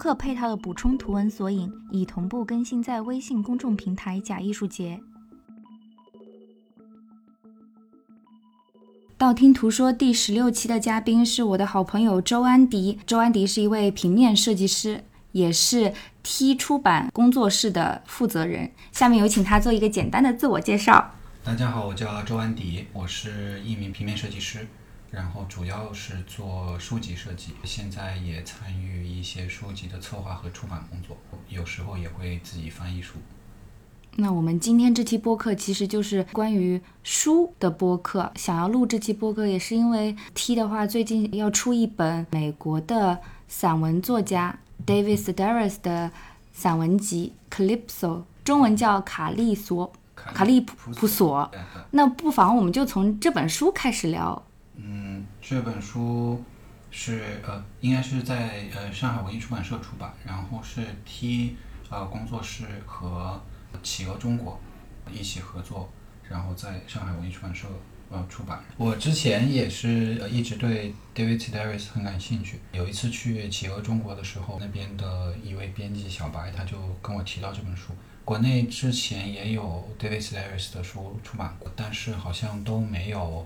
本期播客配套的补充图文索引已同步更新在微信公众平台“假艺术节”。道听途说第十六期的嘉宾是我的好朋友周安迪。周安迪是一位平面设计师，也是 T 出版工作室的负责人。下面有请他做一个简单的自我介绍。大家好，我叫周安迪，我是一名平面设计师。然后主要是做书籍设计，现在也参与一些书籍的策划和出版工作，有时候也会自己翻译书。那我们今天这期播客其实就是关于书的播客。想要录这期播客，也是因为 T 的话最近要出一本美国的散文作家 David Sedaris 的散文集《Calypso》，中文叫《卡利索卡利普索》。那不妨我们就从这本书开始聊。这本书是呃，应该是在呃上海文艺出版社出版，然后是 T 呃工作室和企鹅中国一起合作，然后在上海文艺出版社呃出版。我之前也是呃一直对 David Sedaris 很感兴趣，有一次去企鹅中国的时候，那边的一位编辑小白他就跟我提到这本书。国内之前也有 David Sedaris 的书出版过，但是好像都没有。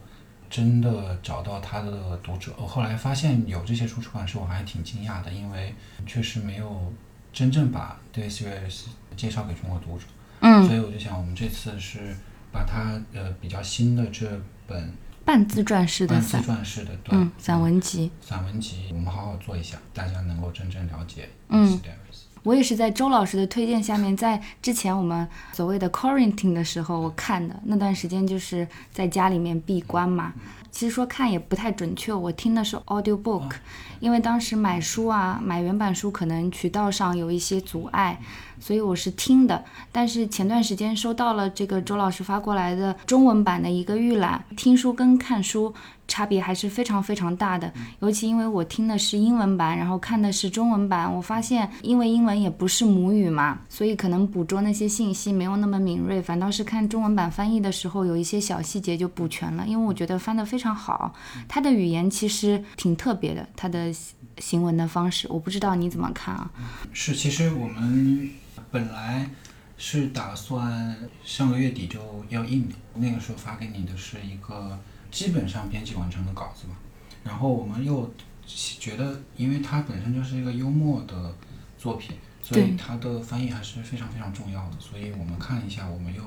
真的找到他的读者，我后来发现有这些书出版社，我还挺惊讶的，因为确实没有真正把 Sedaris 介绍给中国读者。嗯，所以我就想，我们这次是把他呃比较新的这本半自传式的半自传式的嗯散文集，散文集，我们好好做一下，大家能够真正了解 Sedaris。我也是在周老师的推荐下面，在之前我们所谓的 quarantine 的时候，我看的那段时间就是在家里面闭关嘛。其实说看也不太准确，我听的是 audio book，因为当时买书啊，买原版书可能渠道上有一些阻碍，所以我是听的。但是前段时间收到了这个周老师发过来的中文版的一个预览，听书跟看书。差别还是非常非常大的，尤其因为我听的是英文版，然后看的是中文版，我发现因为英文也不是母语嘛，所以可能捕捉那些信息没有那么敏锐，反倒是看中文版翻译的时候，有一些小细节就补全了。因为我觉得翻得非常好，他的语言其实挺特别的，他的行文的方式，我不知道你怎么看啊？是，其实我们本来是打算上个月底就要印的，那个时候发给你的是一个。基本上编辑完成的稿子嘛，然后我们又觉得，因为它本身就是一个幽默的作品，所以它的翻译还是非常非常重要的。所以我们看了一下，我们又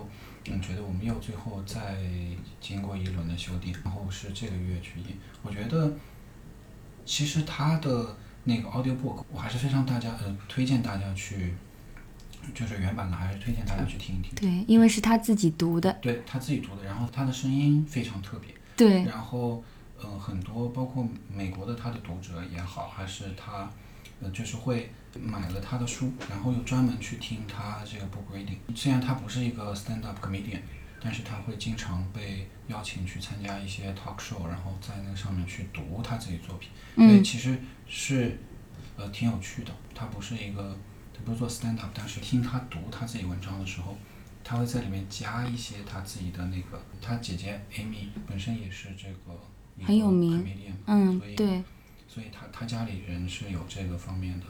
嗯觉得我们又最后再经过一轮的修订，然后是这个月去印。我觉得其实它的那个 audio book 我还是非常大家呃推荐大家去，就是原版的还是推荐大家去听一听。对，因为是他自己读的。对他自己读的，然后他的声音非常特别。对，然后，嗯，很多包括美国的他的读者也好，还是他，呃，就是会买了他的书，然后又专门去听他这个 book reading。虽然他不是一个 stand up comedian，但是他会经常被邀请去参加一些 talk show，然后在那上面去读他自己作品。所以其实是，呃，挺有趣的。他不是一个，他不是做 stand up，但是听他读他自己文章的时候。他会在里面加一些他自己的那个，他姐姐 Amy 本身也是这个很有名，嗯，对，所以他他家里人是有这个方面的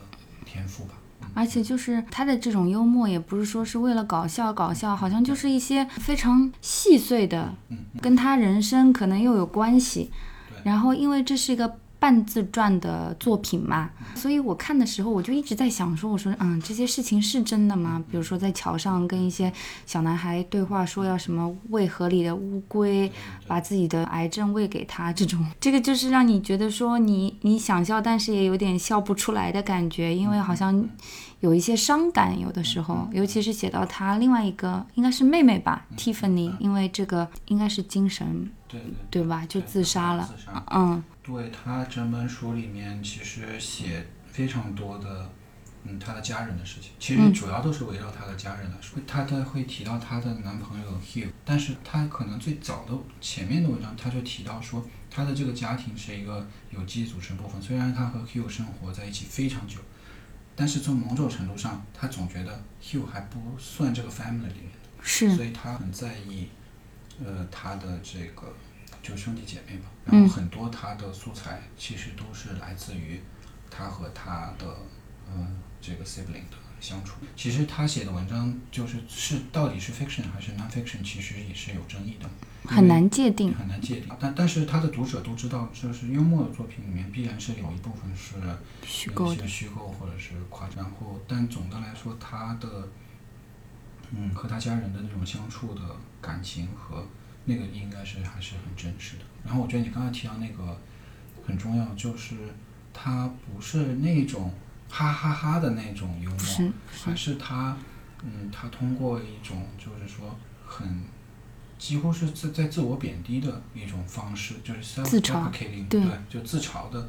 天赋吧。而且就是他的这种幽默，也不是说是为了搞笑搞笑，好像就是一些非常细碎的，跟他人生可能又有关系。然后因为这是一个半自传的作品嘛，所以我看的时候我就一直在想说，我说嗯，这些事情是真的吗？比如说在桥上跟一些小男孩对话，说要什么喂河里的乌龟，把自己的癌症喂给他，这种。这个就是让你觉得说你你想笑，但是也有点笑不出来的感觉，因为好像有一些伤感，有的时候，尤其是写到他另外一个应该是妹妹吧，Tiffany，因为这个应该是精神对对对。吧，就自杀了，嗯。对他整本书里面其实写非常多的，嗯，他的家人的事情，其实主要都是围绕他的家人来说。他的会提到她的男朋友 Hugh，但是他可能最早的前面的文章他就提到说，他的这个家庭是一个有机组成部分。虽然他和 Hugh 生活在一起非常久，但是从某种程度上，他总觉得 Hugh 还不算这个 family 里面的，是，所以他很在意，呃，他的这个。就兄弟姐妹吧，然后很多他的素材其实都是来自于他和他的嗯这个 sibling 的相处。其实他写的文章就是是到底是 fiction 还是 non-fiction，其实也是有争议的，很难界定，很难界定。但但是他的读者都知道，就是幽默的作品里面必然是有一部分是虚构的，虚构或者是夸张。然后，但总的来说，他的嗯和他家人的那种相处的感情和。那个应该是还是很真实的。然后我觉得你刚才提到那个很重要，就是他不是那种哈哈哈的那种幽默，还是他嗯，他通过一种就是说很几乎是在在自我贬低的一种方式，就是 self-deprecating，对，就自嘲的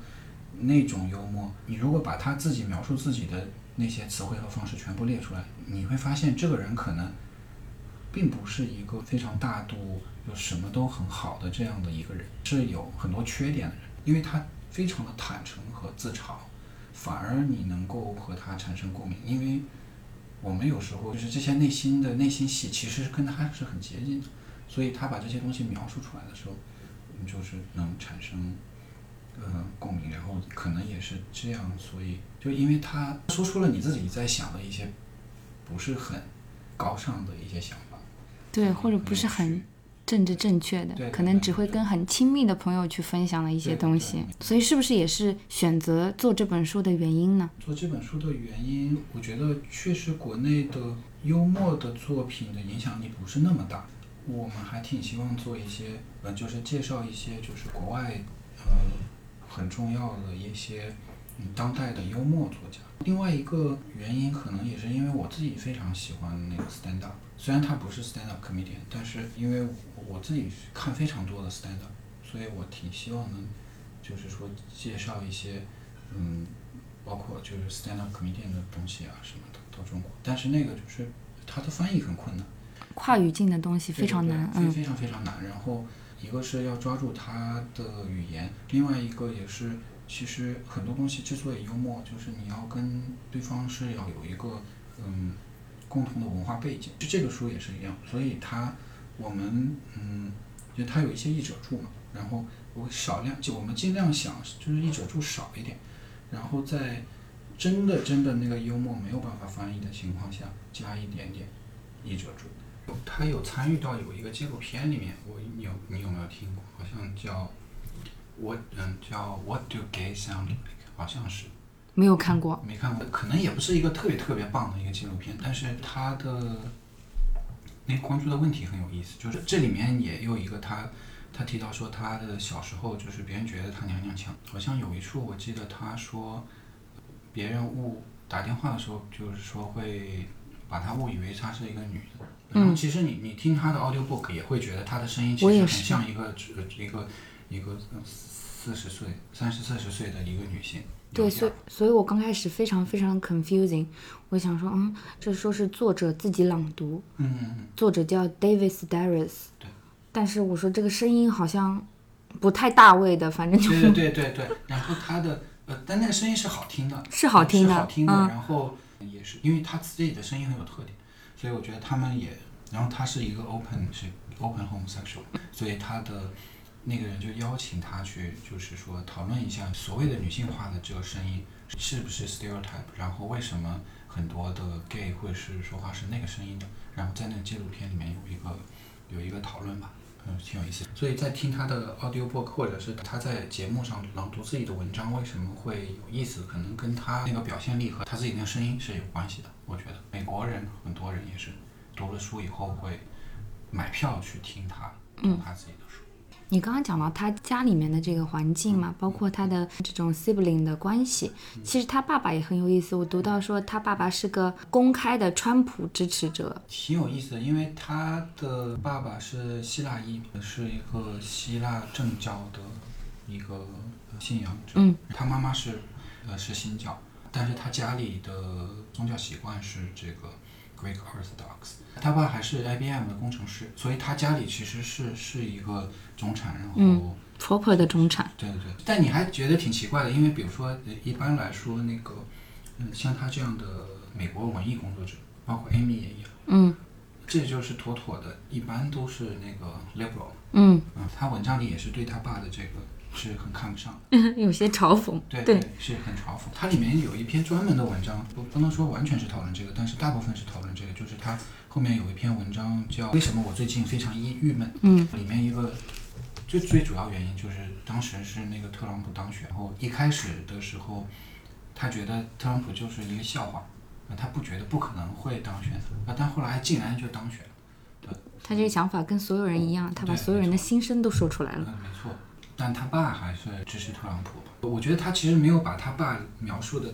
那种幽默。你如果把他自己描述自己的那些词汇和方式全部列出来，你会发现这个人可能并不是一个非常大度。就什么都很好的这样的一个人，是有很多缺点的人，因为他非常的坦诚和自嘲，反而你能够和他产生共鸣，因为我们有时候就是这些内心的内心戏，其实是跟他是很接近的，所以他把这些东西描述出来的时候，就是能产生呃共鸣，然后可能也是这样，所以就因为他说出了你自己在想的一些不是很高尚的一些想法，对，或者不是很。政治正确的，可能只会跟很亲密的朋友去分享的一些东西，所以是不是也是选择做这本书的原因呢？做这本书的原因，我觉得确实国内的幽默的作品的影响力不是那么大，我们还挺希望做一些，呃，就是介绍一些就是国外，呃，很重要的一些。当代的幽默作家，另外一个原因可能也是因为我自己非常喜欢那个 stand up，虽然他不是 stand up comedian，但是因为我自己看非常多的 stand up，所以我挺希望能，就是说介绍一些，嗯，包括就是 stand up comedian 的东西啊什么的到中国，但是那个就是它的翻译很困难，跨语境的东西非常难，嗯，非常非常难。然后一个是要抓住它的语言，另外一个也是。其实很多东西之所以幽默，就是你要跟对方是要有一个嗯共同的文化背景。就这个书也是一样，所以它我们嗯就它有一些译者注嘛，然后我少量就我们尽量想就是译者注少一点，然后在真的真的那个幽默没有办法翻译的情况下加一点点译者注。他有参与到有一个纪录片里面，我有你有没有听过？好像叫。What 嗯叫 What do gay sound like？好像是，没有看过，没看过，可能也不是一个特别特别棒的一个纪录片，但是他的那关注的问题很有意思，就是这里面也有一个他，他提到说他的小时候就是别人觉得他娘娘腔，好像有一处我记得他说，别人误打电话的时候就是说会把他误以为他是一个女的，然后其实你你听他的 audio book 也会觉得他的声音其实很像一个一个一个。四十岁、三十四十岁的一个女性，对，所以，所以我刚开始非常非常 confusing，我想说，嗯，这说是作者自己朗读，嗯，作者叫 David Sedaris，对，但是我说这个声音好像不太大位的，反正就对对 对对，然后他的呃，但那个声音是好听的，是好听的，好听的，然后也是因为他自己的声音很有特点，所以我觉得他们也，然后他是一个 open 是 open homosexual，所以他的。那个人就邀请他去，就是说讨论一下所谓的女性化的这个声音是不是 stereotype，然后为什么很多的 gay 会是说话是那个声音的，然后在那个纪录片里面有一个有一个讨论吧，嗯，挺有意思。所以在听他的 audiobook，或者是他在节目上朗读自己的文章，为什么会有意思？可能跟他那个表现力和他自己那个声音是有关系的。我觉得美国人很多人也是读了书以后会买票去听他读他自己。你刚刚讲到他家里面的这个环境嘛，包括他的这种 sibling 的关系，其实他爸爸也很有意思。我读到说他爸爸是个公开的川普支持者，挺有意思的，因为他的爸爸是希腊裔，是一个希腊正教的一个信仰者。嗯，他妈妈是呃是新教，但是他家里的宗教习惯是这个 Greek Orthodox。他爸还是 IBM 的工程师，所以他家里其实是是一个中产，然后。嗯 proper 的中产。对对对，但你还觉得挺奇怪的，因为比如说，呃一般来说，那个，嗯，像他这样的美国文艺工作者，包括 Amy 也一样，嗯这就是妥妥的，一般都是那个 liberal，嗯，嗯，他文章里也是对他爸的这个是很看不上的，有些嘲讽。对对是很嘲讽。它里面有一篇专门的文章，不不能说完全是讨论这个，但是大部分是讨论这个，就是它后面有一篇文章叫《为什么我最近非常郁郁闷》，嗯，里面一个最最主要原因就是当时是那个特朗普当选，然后一开始的时候，他觉得特朗普就是一个笑话，啊他不觉得不可能会当选，啊，但后来竟然就当选了。他这个想法跟所有人一样，他把所有人的心声都说出来了。嗯，没错，但他爸还是支持特朗普吧。我觉得他其实没有把他爸描述的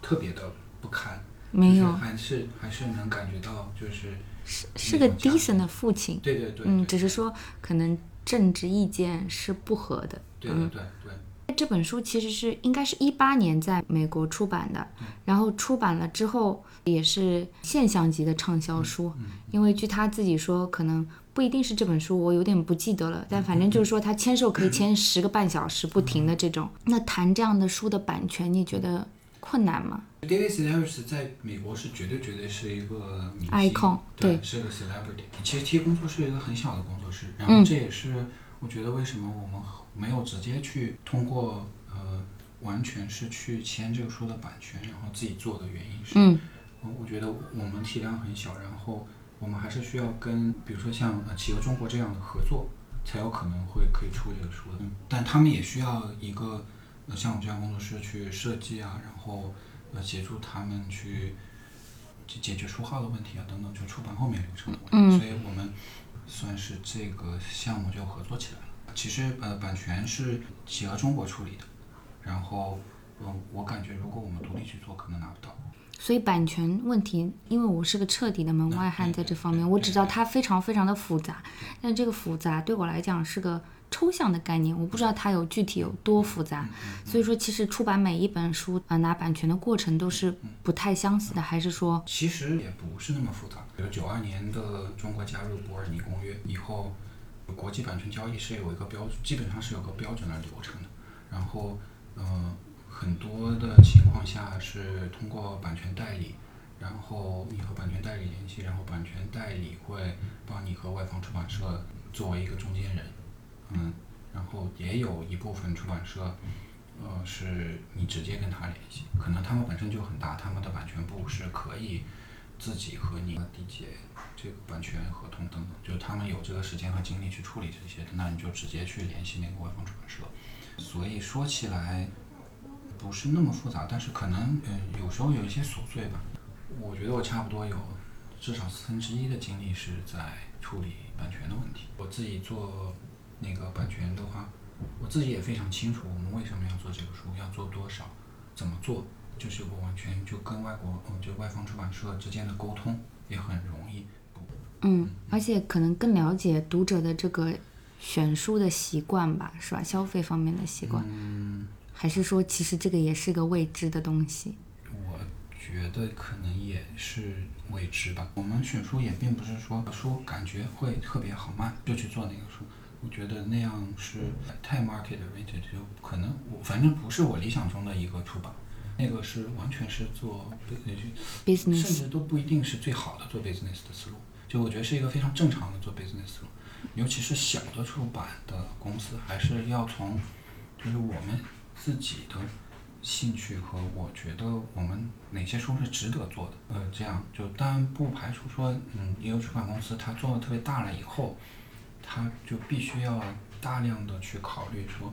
特别的不堪，没有就是，还是还是能感觉到，就是是是个 decent 的父亲。对对对，嗯，只是说可能政治意见是不合的。对对对对，这本书其实是应该是一八年在美国出版的，然后出版了之后也是现象级的畅销书。因为据他自己说，可能不一定是这本书，我有点不记得了，但反正就是说他签售可以签十个半小时不停的这种。那谈这样的书的版权，你觉得困难吗？David Sedaris 在美国是绝对绝对是一个 Icon，对，对是个 celebrity。其实 T 工作室是一个很小的工作室，然后嗯这也是我觉得为什么我们没有直接去通过呃完全是去签这个书的版权，然后自己做的原因是，嗯我我觉得我们体量很小，然后我们还是需要跟比如说像呃企鹅中国这样的合作，才有可能会可以出这个书的。嗯，但他们也需要一个呃像我们这样工作室去设计啊，然后呃协助他们去解解决书号的问题啊等等，就出版后面流程的问题。所以我们算是这个项目就合作起来了。其实呃版权是企鹅中国处理的，然后嗯、呃我感觉如果我们独立去做，可能拿不到。所以版权问题，因为我是个彻底的门外汉，在这方面，我只知道它非常非常的复杂，但这个复杂对我来讲是个抽象的概念，我不知道它有具体有多复杂。所以说，其实出版每一本书啊、呃拿版权的过程都是不太相似的，还是说，其实也不是那么复杂。比如九二年的中国加入伯尔尼公约以后，国际版权交易是有一个标，基本上是有个标准的流程的。然后，呃，很多的情况下是通过版权代理，然后你和版权代理联系，然后版权代理会帮你和外方出版社作为一个中间人，嗯，然后也有一部分出版社。呃，是你直接跟他联系，可能他们本身就很大，他们的版权部是可以自己和你缔结这个版权合同等等，就是他们有这个时间和精力去处理这些的，那你就直接去联系那个外方出版社。所以说起来不是那么复杂，但是可能嗯、呃有时候有一些琐碎吧。我觉得我差不多有至少四分之一的精力是在处理版权的问题。我自己做那个版权的话，我自己也非常清楚我们为什么要做这个书，要做多少，怎么做，就是我完全就跟外国嗯就外方出版社之间的沟通也很容易。嗯，而且可能更了解读者的这个选书的习惯吧，是吧？消费方面的习惯，嗯，还是说其实这个也是个未知的东西？我觉得可能也是未知吧。我们选书也并不是说书感觉会特别好卖就去做那个书，我觉得那样是太 market oriented，就可能我反正不是我理想中的一个出版。那个是完全是做，甚 business 至都不一定是最好的做 business 的思路。就我觉得是一个非常正常的做 business 思路，尤其是小的出版的公司，还是要从就是我们自己的兴趣和我觉得我们哪些书是值得做的，呃，这样就当然不排除说，嗯，也有出版公司它做的特别大了以后，它就必须要大量的去考虑说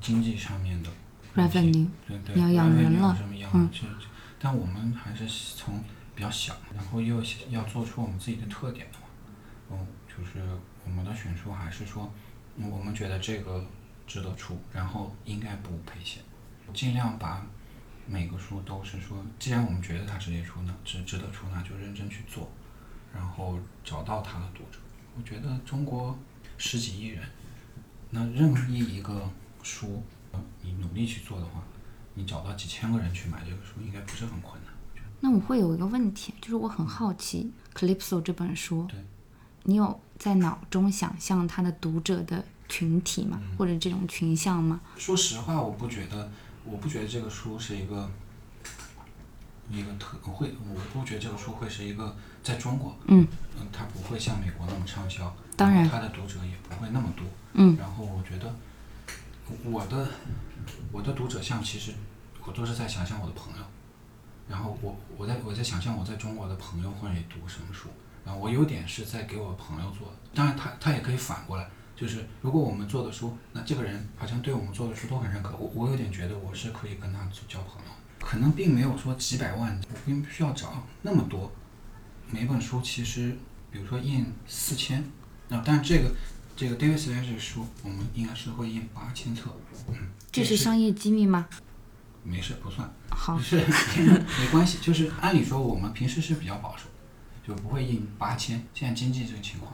经济上面的 revenue 对对，你要养人了嗯但我们还是从比较小，然后又要做出我们自己的特点的话，嗯，就是我们的选书还是说，嗯我们觉得这个值得出，然后应该不赔钱，尽量把每个书都是说，既然我们觉得它值得出呢，值值得出，那就认真去做，然后找到它的读者。我觉得中国十几亿人，那任意一个书，呃你努力去做的话，你找到几千个人去买这个书，应该不是很困难。那我会有一个问题，就是我很好奇《Calypso》这本书对，你有在脑中想象它的读者的群体嘛？嗯或者这种群像嘛？说实话，我不觉得，我不觉得这个书是一个一个特会，我不觉得这个书会是一个在中国，嗯嗯，它不会像美国那么畅销，当然然它的读者也不会那么多，嗯然后我觉得我的我的读者像其实我都是在想象我的朋友，然后我我在我在想象我在中国的朋友会读什么书，然后我有点是在给我朋友做的，当然他他也可以反过来，就是如果我们做的书，那这个人好像对我们做的书都很认可，我我有点觉得我是可以跟他交朋友，可能并没有说几百万，我并不需要找那么多，每本书其实比如说印四千，那但这个这个 David Slater 这个书，我们应该是会印八千册，嗯，这是商业机密吗？没事不算。好就，是没关系，就是按理说我们平时是比较保守，就不会印八千。现在经济这个情况，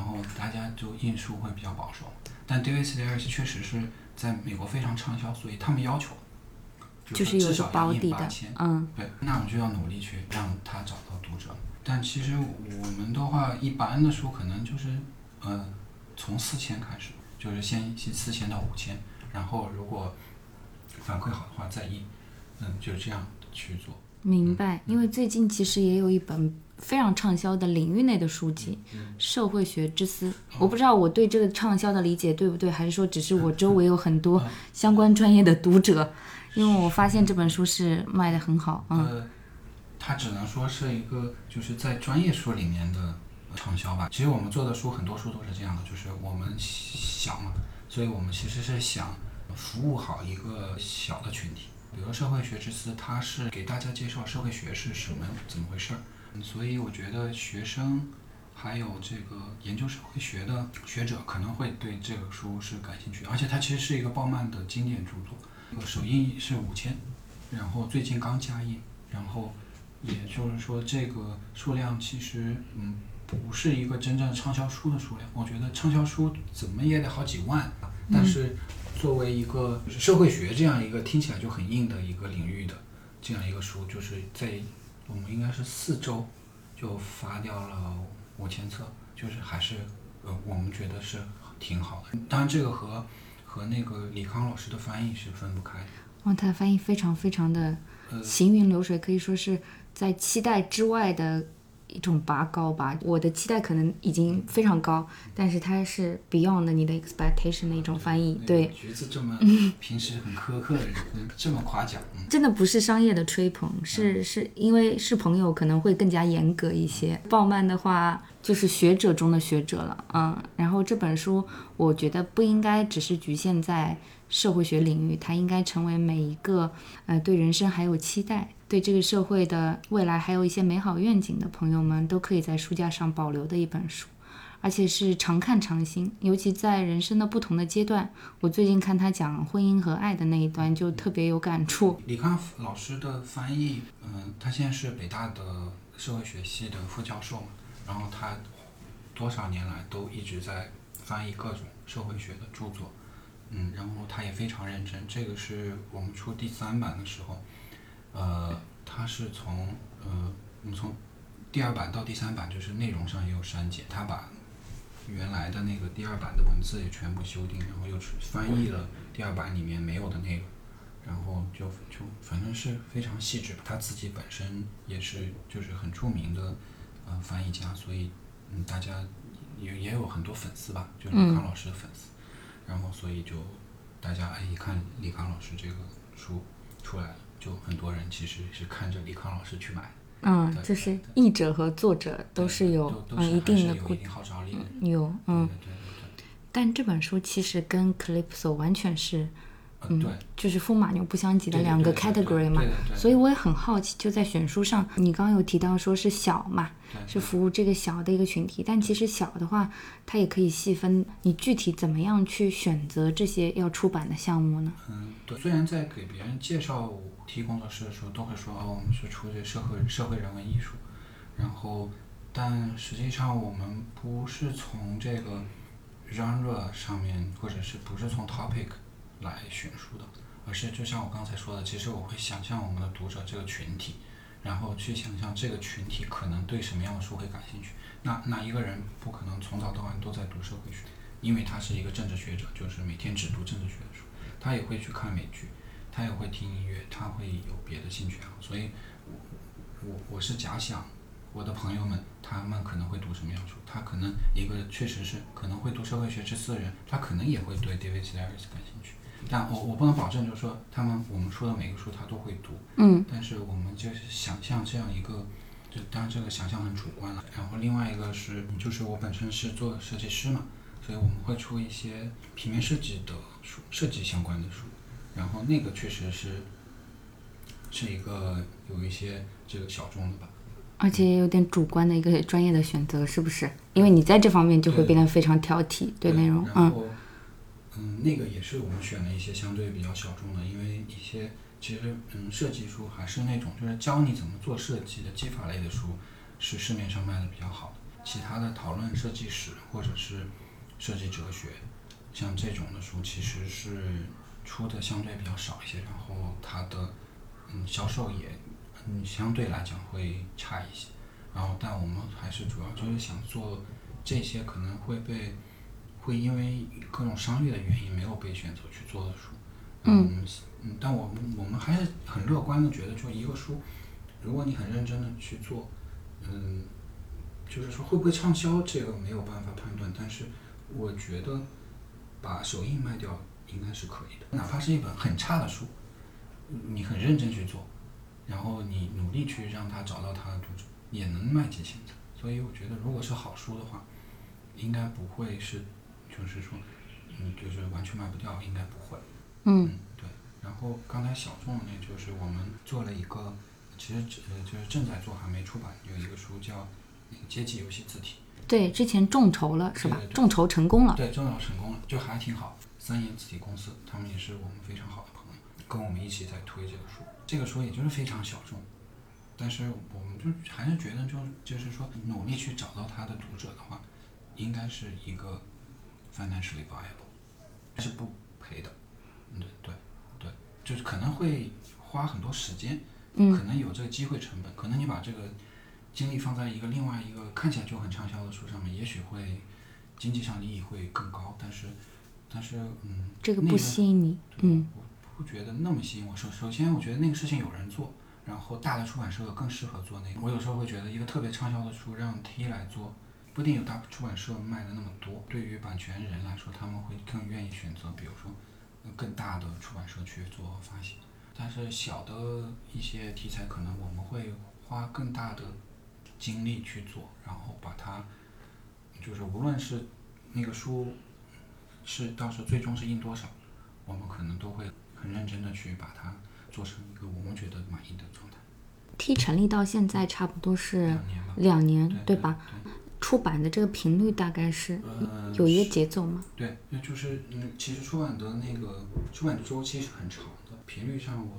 然后大家就印书会比较保守。但 David Sedaris 确实是在美国非常畅销，所以他们要求就是至少要印八千。，嗯对，那我们就要努力去让他找到读者。但其实我们的话，一般的书可能就是，呃，从四千开始，就是先先四千到五千，然后如果反馈好的话再印，嗯，就这样去做。明白。因为最近其实也有一本非常畅销的领域内的书籍《社会学之思》，我不知道我对这个畅销的理解对不对，还是说只是我周围有很多相关专业的读者，因为我发现这本书是卖的很好，嗯。呃，它只能说是一个就是在专业书里面的畅销吧。其实我们做的书很多书都是这样的，就是我们想嘛，所以我们其实是想服务好一个小的群体。比如社会学之思，它是给大家介绍社会学是什么怎么回事儿，嗯所以我觉得学生还有这个研究社会学的学者可能会对这个书是感兴趣，而且它其实是一个鲍曼的经典著作，首印是五千，然后最近刚加印，然后也就是说这个数量其实嗯不是一个真正畅销书的数量，我觉得畅销书怎么也得好几万，但是作为一个社会学这样一个听起来就很硬的一个领域的这样一个书，就是在我们应该是四周就发掉了五千册，就是还是呃我们觉得是挺好的。当然这个和和那个李康老师的翻译是分不开的。哇，他的翻译非常非常的呃行云流水，可以说是在期待之外的一种拔高吧。我的期待可能已经非常高，但是它是 beyond 你的 expectation 的一种翻译。那个对，橘子这么 平时很苛刻的人，这么夸奖，嗯，真的不是商业的吹捧，是是因为是朋友可能会更加严格一些。鲍曼的话就是学者中的学者了，嗯。然后这本书我觉得不应该只是局限在社会学领域，它应该成为每一个呃对人生还有期待。对这个社会的未来还有一些美好愿景的朋友们，都可以在书架上保留的一本书，而且是常看常新。尤其在人生的不同的阶段，我最近看他讲婚姻和爱的那一段，就特别有感触。李康老师的翻译，嗯，他现在是北大的社会学系的副教授嘛，然后他多少年来都一直在翻译各种社会学的著作，嗯，然后他也非常认真。这个是我们出第三版的时候，呃，他是从呃，我们从第二版到第三版，就是内容上也有删减，他把原来的那个第二版的文字也全部修订，然后又翻译了第二版里面没有的内容。然后就就反正是非常细致，他自己本身也是就是很著名的呃翻译家，所以嗯。大家也也有很多粉丝吧，就是李康老师的粉丝，然后所以就大家哎一看李康老师这个书出来了，就很多人其实是看着李康老师去买的，嗯，就是译者和作者都是有嗯一定的固定号召力的。有嗯，但这本书其实跟 Calypso 完全是对，就是风马牛不相及的两个 category 嘛所以我也很好奇，就在选书上，你刚刚有提到说是小嘛，是服务这个小的一个群体，但其实小的话，它也可以细分，你具体怎么样去选择这些要出版的项目呢？嗯，对。虽然在给别人介绍提工作室的时候，都会说哦，我们是出这社会社会人文艺术，然后，但实际上我们不是从这个 genre 上面，或者是不是从 topic 来选书的，而是就像我刚才说的，其实我会想象我们的读者这个群体，然后去想象这个群体可能对什么样的书会感兴趣。那那一个人不可能从早到晚都在读社会学，因为他是一个政治学者，就是每天只读政治学的书，他也会去看美剧，他也会听音乐，他会有别的兴趣爱好。所以我，我我是假想我的朋友们，他们可能会读什么样的书？他可能一个确实是可能会读社会学之四人，他可能也会对 David Sedaris 感兴趣。但我我不能保证，就是说他们我们说的每个书他都会读，嗯但是我们就是想象这样一个，就当然这个想象很主观了。然后另外一个是，就是我本身是做设计师嘛，所以我们会出一些平面设计的书，设计相关的书。然后那个确实是是一个有一些这个小众的吧。而且也有点主观的一个专业的选择，是不是？因为你在这方面就会变得非常挑剔，对内容，嗯然后，嗯，那个也是我们选了一些相对比较小众的，因为一些其实嗯设计书还是那种就是教你怎么做设计的技法类的书，是市面上卖的比较好的。其他的讨论设计史或者是设计哲学，像这种的书其实是出的相对比较少一些，然后它的嗯销售也嗯相对来讲会差一些。然后，但我们还是主要就是想做这些可能会被会因为各种商业的原因没有被选择去做的书。嗯嗯，但我们我们还是很乐观的觉得，就一个书，如果你很认真的去做，嗯，就是说会不会畅销，这个没有办法判断。但是我觉得把首印卖掉应该是可以的，哪怕是一本很差的书，你很认真去做，然后你努力去让它找到它的读者，也能卖几千册。所以我觉得，如果是好书的话，应该不会是，就是说，嗯，就是完全卖不掉，应该不会。嗯对。然后刚才小众的那就是我们做了一个，其实只呃就是正在做，还没出版，有一个书叫那个街机游戏字体。对，之前众筹了是吧对对？对众筹成功了，对，众筹成功了，就还挺好。三言字体公司，他们也是我们非常好的朋友，跟我们一起在推这个书。这个书也就是非常小众，但是我们就还是觉得就就是说努力去找到他的读者的话，应该是一个 financially viable，是不赔的。嗯，对对对，就是可能会花很多时间，嗯可能有这个机会成本，可能你把这个精力放在一个另外一个看起来就很畅销的书上面，也许会经济上利益会更高，但是但是嗯，这个不那吸引你，嗯我不觉得那么吸引我。首首先，我觉得那个事情有人做，然后大的出版社更适合做那个。我有时候会觉得，一个特别畅销的书让 T 来做，不一定有大出版社卖的那么多。对于版权人来说，他们会更愿意选择，比如说呃更大的出版社去做发行。但是小的一些题材，可能我们会花更大的精力去做，然后把它，就是无论是那个书是到时候最终是印多少，我们可能都会很认真的去把它做成一个我们觉得满意的状态。，T 成立到现在差不多是两年了，两年，对吧？？对出版的这个频率大概是呃，有一个节奏吗？对，那就是嗯，其实出版的那个出版的周期是很长的，频率上我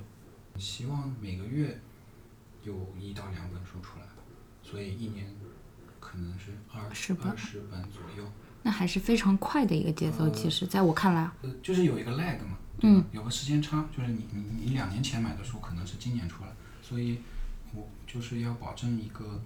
希望每个月有一到两本书出来吧，所以一年可能是二二十本左右。那还是非常快的一个节奏。呃其实，在我看来就是有一个 lag 嘛，嗯？有个时间差，就是你你你两年前买的书可能是今年出来，所以我就是要保证一个，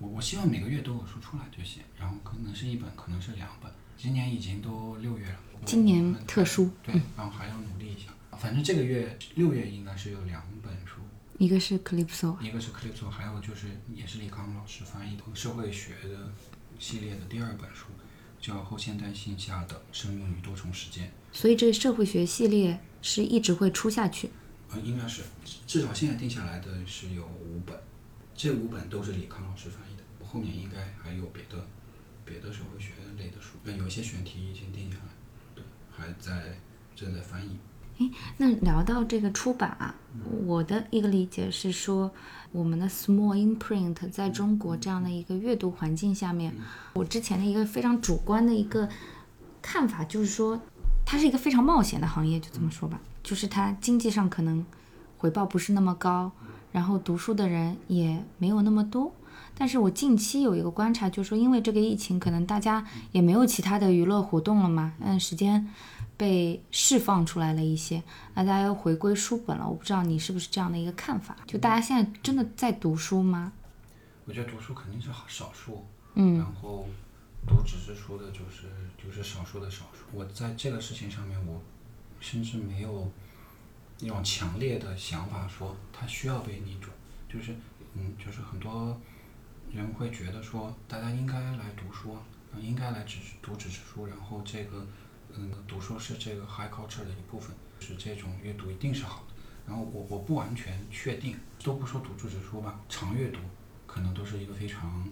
我我希望每个月都有书出来就行，然后可能是一本，可能是两本。今年已经都六月了，今年特殊对，然后还要努力一下。反正这个月六月应该是有两本书，一个是 Calypso，一个是 Calypso，还有就是也是李康老师翻译的社会学的系列的第二本书，叫《后现代性下的生命与多重时间》。所以这社会学系列是一直会出下去。呃，应该是至至少现在定下来的是有五本，这五本都是李康老师翻后面应该还有别的别的社会学类的书，那有一些选题已经定下来，对，还在正在翻译。那聊到这个出版啊，我的一个理解是说，我们的 small imprint 在中国这样的一个阅读环境下面，我之前的一个非常主观的一个看法就是说，它是一个非常冒险的行业，就这么说吧，就是它经济上可能回报不是那么高，然后读书的人也没有那么多。但是我近期有一个观察，就是说，因为这个疫情，可能大家也没有其他的娱乐活动了嘛，嗯，时间被释放出来了一些，那大家又回归书本了。我不知道你是不是这样的一个看法？就大家现在真的在读书吗？我觉得读书肯定是少数，嗯然后读纸质书的就是就是少数的少数。我在这个事情上面，我甚至没有那种强烈的想法说它需要被逆转，就是嗯，就是很多人会觉得说大家应该来读书应该来纸读纸质书，然后这个嗯读书是这个 high culture 的一部分，是这种阅读一定是好的。然后我我不完全确定，都不说读纸质书吧，长阅读可能都是一个非常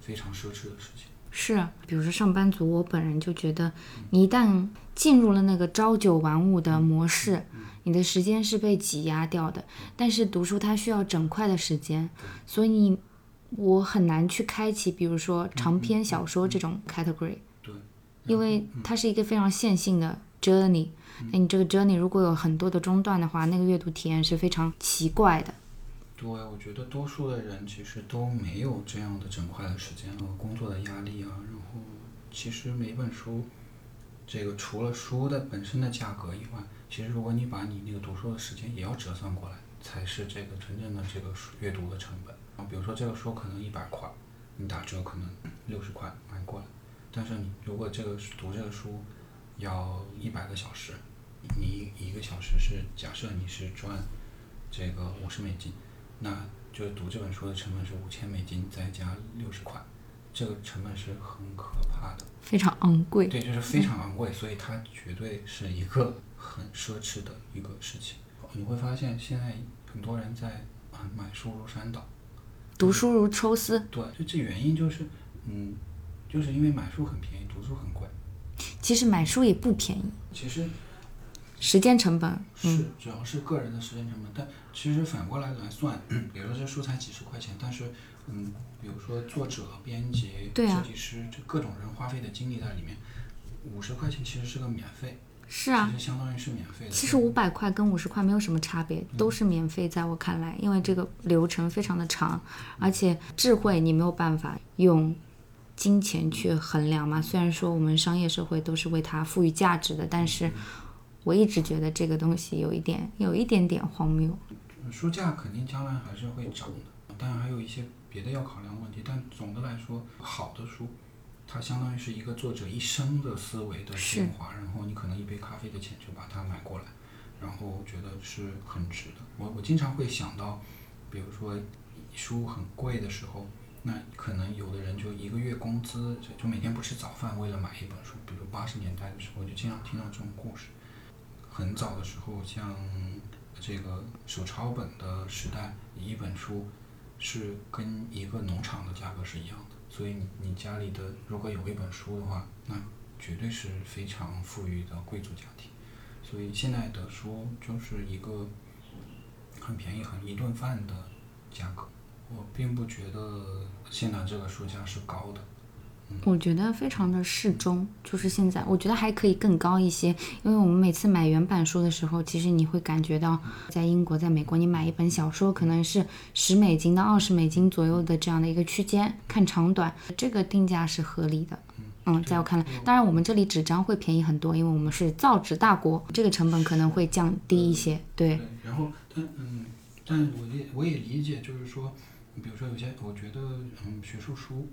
非常奢侈的事情。是，比如说上班族，我本人就觉得，你一旦进入了那个朝九晚五的模式，你的时间是被挤压掉的。但是读书它需要整块的时间，所以我很难去开启，比如说长篇小说这种 category，对，因为它是一个非常线性的 journey。那你这个 journey 如果有很多的中断的话，那个阅读体验是非常奇怪的。对，我觉得多数的人其实都没有这样的整块的时间和工作的压力啊。然后，其实每本书，这个除了书的本身的价格以外，其实如果你把你那个读书的时间也要折算过来，才是这个真正的这个书阅读的成本。啊，比如说这个书可能一百块，你打折可能六十块买过来，但是你如果这个读这个书要一百个小时，你一个小时是假设你是赚这个五十美金。那就读这本书的成本是五千美金，再加六十块，这个成本是很可怕的。非常昂贵。对，就是非常昂贵，所以它绝对是一个很奢侈的一个事情。你会发现现在很多人在啊买书如山倒，读书如抽丝。对，就这原因就是，嗯，就是因为买书很便宜，读书很贵。其实买书也不便宜，其实时间成本。是主要是个人的时间成本，但其实反过来来算，比如说这书才几十块钱，但是嗯，比如说作者、编辑、对啊设计师，这各种人花费的精力在里面，五十块钱其实是个免费，是啊其，实相当于是免费的。其实五百块跟五十块没有什么差别，都是免费，在我看来，因为这个流程非常的长，而且智慧你没有办法用金钱去衡量嘛。虽然说我们商业社会都是为它赋予价值的，但是我一直觉得这个东西有一点有一点点荒谬。书价肯定将来还是会涨的，当然还有一些别的要考量的问题，但总的来说，好的书，它相当于是一个作者一生的思维的是精华，然后你可能一杯咖啡的钱就把它买过来，然后我觉得是很值的。我我经常会想到，比如说书很贵的时候，那可能有的人就一个月工资就就每天不吃早饭，为了买一本书。比如八十年代的时候，我就经常听到这种故事。很早的时候，像这个手抄本的时代，一本书是跟一个农场的价格是一样的。所以你你家里的如果有一本书的话，那绝对是非常富裕的贵族家庭。所以现在的书就是一个很便宜、很一顿饭的价格。我并不觉得现在这个书价是高的。我觉得非常的适中，就是现在，我觉得还可以更高一些，因为我们每次买原版书的时候，其实你会感觉到，在英国、在美国，你买一本小说可能是十美金到二十美金左右的这样的一个区间，看长短，这个定价是合理的。嗯，在我看来，当然我们这里纸张会便宜很多，因为我们是造纸大国，这个成本可能会降低一些。对，对，然后但嗯，但我也我也理解，就是说，比如说有些我觉得嗯学术书，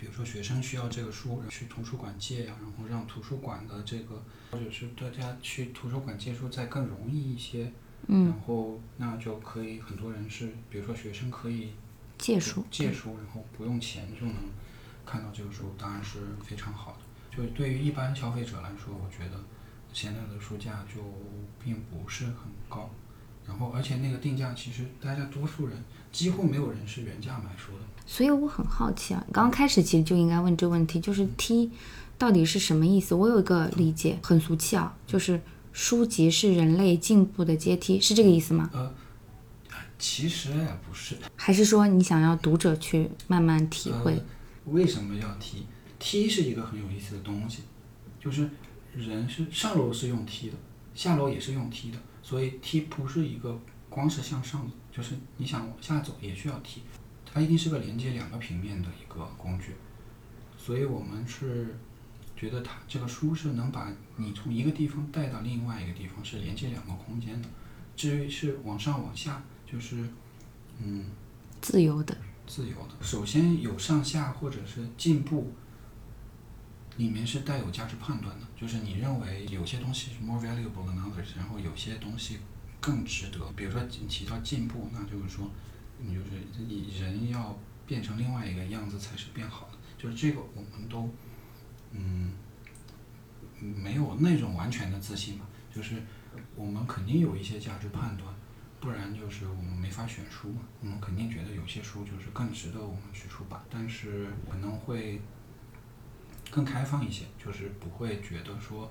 比如说学生需要这个书去图书馆借呀、然后让图书馆的这个或者是大家去图书馆借书再更容易一些，嗯，然后那就可以很多人是，比如说学生可以借书，借书，然后不用钱就能看到这个书，当然是非常好的。就对于一般消费者来说，我觉得现在的书价就并不是很高。然后，而而且那个定价其实大家多数人几乎没有人是原价买书的。所以我很好奇啊，刚开始其实就应该问这个问题，就是 T 到底是什么意思？我有一个理解，很俗气啊，就是书籍是人类进步的阶梯，是这个意思吗？呃，其实也不是。还是说你想要读者去慢慢体会？呃为什么要梯？梯是一个很有意思的东西，就是人是上楼是用梯的，下楼也是用梯的，所以梯不是一个光是向上的，就是你想往下走也需要梯，它一定是个连接两个平面的一个工具。所以我们是觉得它这个书是能把你从一个地方带到另外一个地方，是连接两个空间的。至于是往上往下，就是嗯。自由的。自由的，首先有上下或者是进步，里面是带有价值判断的，就是你认为有些东西是 more valuable than others，然后有些东西更值得。比如说提到进步，那就是说，你就是你人要变成另外一个样子才是变好的，就是这个我们都嗯没有那种完全的自信吧，就是我们肯定有一些价值判断。不然就是我们没法选书嘛，我们肯定觉得有些书就是更值得我们去出版，但是可能会更开放一些，就是不会觉得说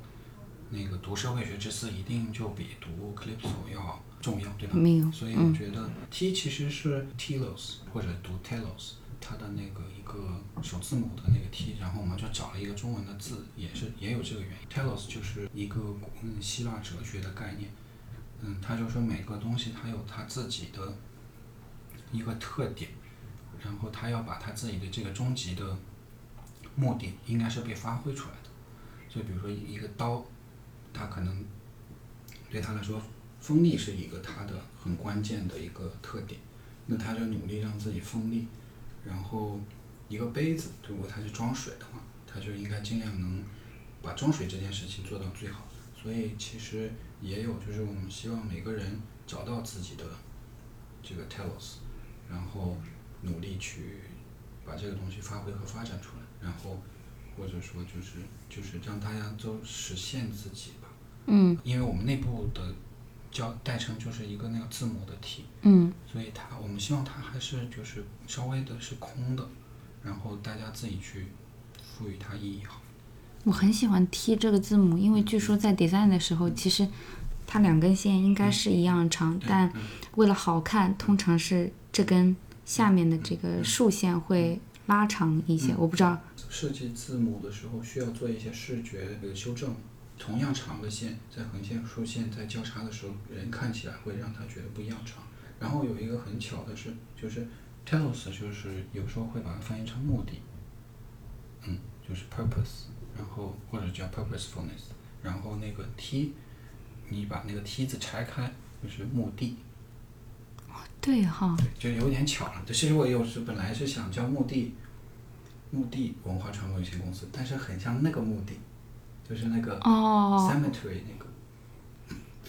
那个读社会学之四一定就比读 Clipso 要重要，对吧？没有。所以我觉得 T 其实是 Telos 或者读 Telos，它的那个一个首字母的那个 T，然后我们就找了一个中文的字，也是也有这个原因。Telos 就是一个嗯希腊哲学的概念。嗯，他就说每个东西它有它自己的一个特点，然后他要把他自己的这个终极的目的应该是被发挥出来的。就比如说一个刀，它可能对他来说锋利是一个它的很关键的一个特点，那他就努力让自己锋利。然后一个杯子，如果它是装水的话，他就应该尽量能把装水这件事情做到最好。所以其实。也有，就是我们希望每个人找到自己的这个 telos，然后努力去把这个东西发挥和发展出来，然后或者说就是就是让大家都实现自己吧。嗯。因为我们内部的叫代称就是一个那个字母的 T。嗯。所以它我们希望它还是就是稍微的是空的，然后大家自己去赋予它意义好。我很喜欢 T 这个字母，因为据说在 design 的时候，其实它两根线应该是一样长，但为了好看，通常是这根下面的这个竖线会拉长一些。我不知道设计字母的时候需要做一些视觉的修正。同样长的线在横线、竖线在交叉的时候，人看起来会让他觉得不一样长。然后有一个很巧的是，就是 telos 就是有时候会把它翻译成目的，嗯，就是 purpose。然后或者叫 purposefulness，然后那个 t，，你把那个梯字拆开就是目的。对哈。对，就有点巧了。其实我有时本来是想叫墓地，墓地文化传播有限公司，但是很像那个墓地，就是那个 cemetery 那个。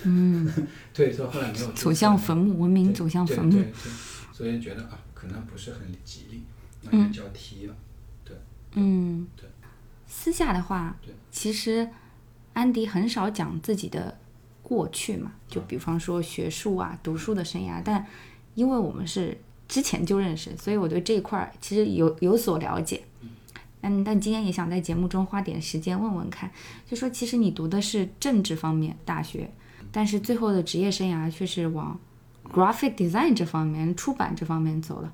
嗯。对，所以后来没有。走向坟墓，文明走向坟墓。对对对。所以觉得啊，可能不是很吉利，那就叫梯了。对。嗯。对。私下的话，其实安迪很少讲自己的过去嘛，就比方说学术啊、读书的生涯。但因为我们是之前就认识，所以我对这一块儿其实有有所了解。嗯，但今天也想在节目中花点时间问问看，就说其实你读的是政治方面大学，但是最后的职业生涯却是往 graphic design 这方面、出版这方面走了。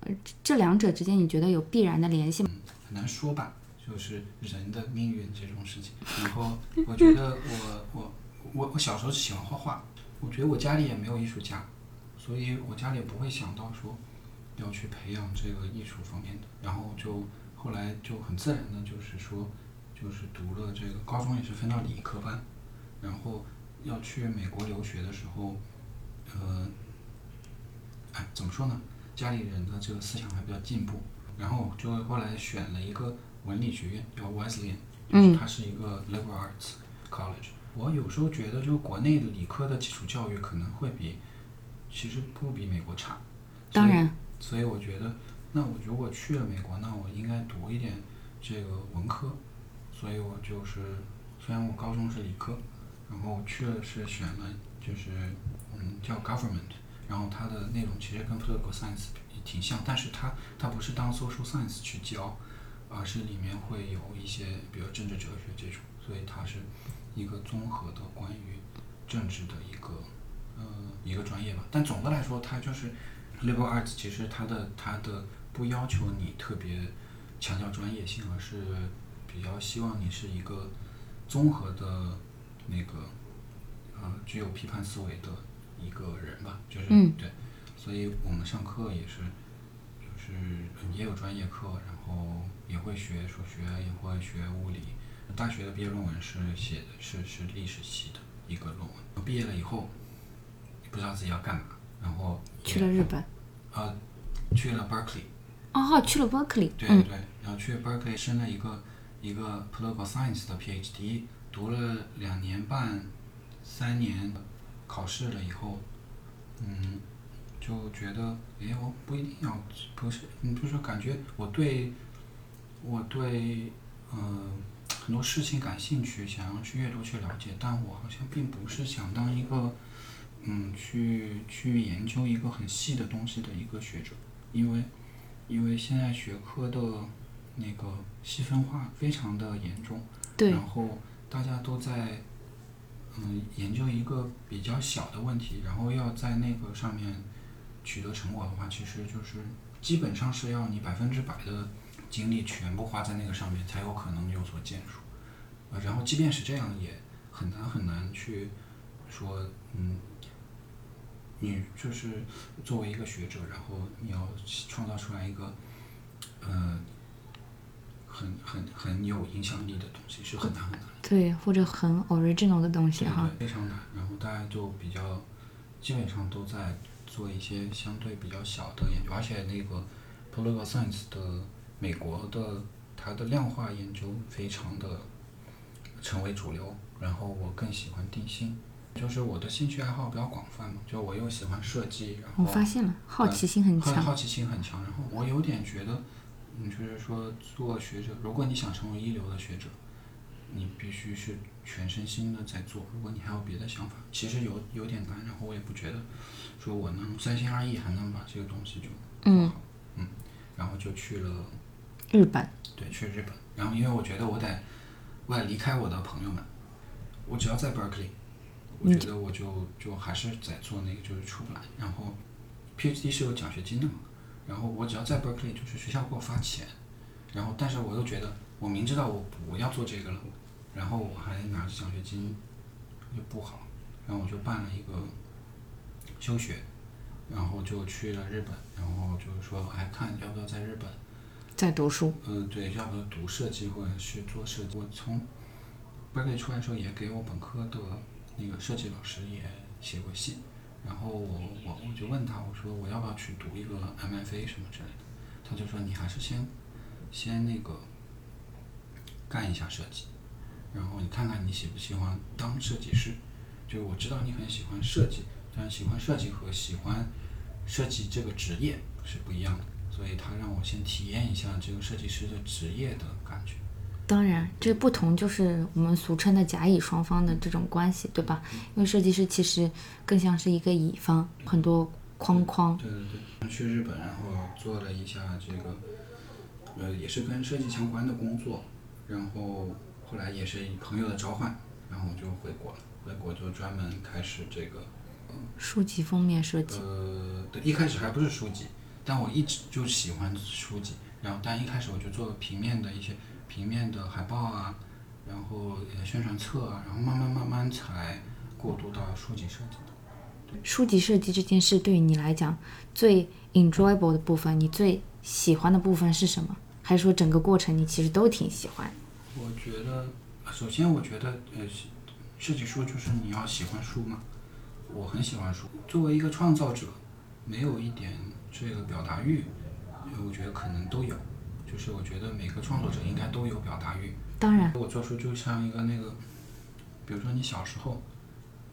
呃，这两者之间你觉得有必然的联系吗？很难说吧。就是人的命运这种事情，然后我觉得我我我我小时候喜欢画画，我觉得我家里也没有艺术家，所以我家里不会想到说要去培养这个艺术方面的，然后就后来就很自然的就是说就是读了这个高中也是分到理科班，然后要去美国留学的时候，呃，哎怎么说呢？家里人的这个思想还比较进步，然后就后来选了一个。文理学院叫 Wesleyan，它是一个 liberal arts college。我有时候觉得，就国内的理科的基础教育可能会比，其实不比美国差。当然。所以我觉得，那我如果去了美国，那我应该读一点这个文科。所以我就是，虽然我高中是理科，然后去了是选了就是嗯叫 government，然后它的内容其实跟 political science 也挺像，但是它它不是当 social science 去教，而是里面会有一些比如政治哲学这种，所以它是一个综合的关于政治的一个呃一个专业吧。但总的来说，它就是 liberal arts，其实它的它的不要求你特别强调专业性，而是比较希望你是一个综合的那个呃具有批判思维的一个人吧，就是、嗯对，所以我们上课也是就是也有专业课，然后也会学数学，也会学物理。大学的毕业论文是写的是是历史系的一个论文，毕业了以后不知道自己要干嘛，然后去了日本。呃去了 Berkeley。哦，去了 Berkeley。对嗯对，然后去 Berkeley 申了一个一个 political science 的 PhD，读了两年半、三年，考试了以后，嗯，就觉得，哎，我不一定要，不是，你，就是感觉我对，我对，呃，很多事情感兴趣，想要去阅读去了解，但我好像并不是想当一个，嗯，去去研究一个很细的东西的一个学者，因为。因为现在学科的那个细分化非常的严重，对然后大家都在嗯研究一个比较小的问题，然后要在那个上面取得成果的话，其实就是基本上是要你百分之百的精力全部花在那个上面，才有可能有所建树。呃，然后即便是这样，也很难很难去说嗯。你就是作为一个学者，然后你要创造出来一个，呃，很很很有影响力的东西，是很难很难的。对，或者很 original 的东西哈。对，非常难。然后大家就比较，基本上都在做一些相对比较小的研究，而且那个 political science 的美国的它的量化研究非常的成为主流。然后我更喜欢定性。就是我的兴趣爱好比较广泛嘛，就我又喜欢设计，然后我发现了，好奇心很强。好好奇心很强。然后我有点觉得，嗯，就是说做学者，如果你想成为一流的学者，你必须是全身心的在做。如果你还有别的想法，其实有有点难。然后我也不觉得，说我能三心二意还能把这个东西就做好。嗯，然后就去了日本。对，去日本。然后因为我觉得我得，我得离开我的朋友们，我只要在 Berkeley。我觉得我就就还是在做那个，就是出不来。然后，PhD 是有奖学金的嘛，然后我只要在 Berkeley，就是学校给我发钱，然后但是我又觉得我明知道我不要做这个了，然后我还拿着奖学金就不好，然后我就办了一个休学，然后就去了日本，然后就是说还看要不要在日本在读书。呃，对，要不要读设计或者是做设计。我从 Berkeley 出来的时候也给我本科的。那个设计老师也写过信，然后我我我就问他，我说我要不要去读一个 MFA 什么之类的，他就说你还是先先那个干一下设计，然后你看看你喜不喜欢当设计师。就我知道你很喜欢设计，但喜欢设计和喜欢设计这个职业是不一样的，所以他让我先体验一下这个设计师的职业的感觉。当然，这不同就是我们俗称的甲乙双方的这种关系，对吧？因为设计师其实更像是一个乙方，很多框框。对对对，去日本，然后做了一下这个，呃，也是跟设计相关的工作，然后后来也是朋友的召唤，然后就回国了。回国就专门开始这个，书籍封面设计。呃，对，一开始还不是书籍，但我一直就喜欢书籍，然后但一开始我就做平面的一些。平面的海报啊，然后宣传册啊，然后慢慢慢慢才过渡到书籍设计的。书籍设计这件事对于你来讲最 enjoyable 的部分，你最喜欢的部分是什么？还是说整个过程你其实都挺喜欢？我觉得，首先我觉得，呃，设计书就是你要喜欢书嘛。我很喜欢书。作为一个创造者，没有一点这个表达欲，我觉得可能都有。就是我觉得每个创作者应该都有表达欲。当然。我做出就像一个那个，比如说你小时候，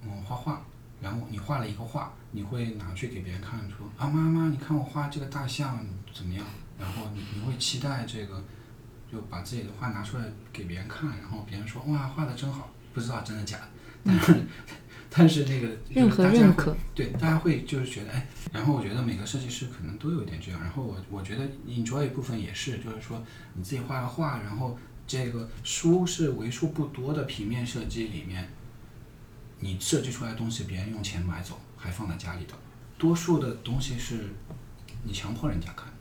嗯，画画，然后你画了一个画，你会拿去给别人看，说啊妈妈，你看我画这个大象怎么样？然后你你会期待这个，就把自己的画拿出来给别人看，然后别人说哇画的真好，不知道真的假的，但是但是那个任何大家会认可，对，大家会就是觉得哎，然后我觉得每个设计师可能都有一点这样，然后我我觉得 enjoy 部分也是，就是说你自己画个画，然后这个书是为数不多的平面设计里面，你设计出来的东西别人用钱买走，还放在家里的，多数的东西是你强迫人家看，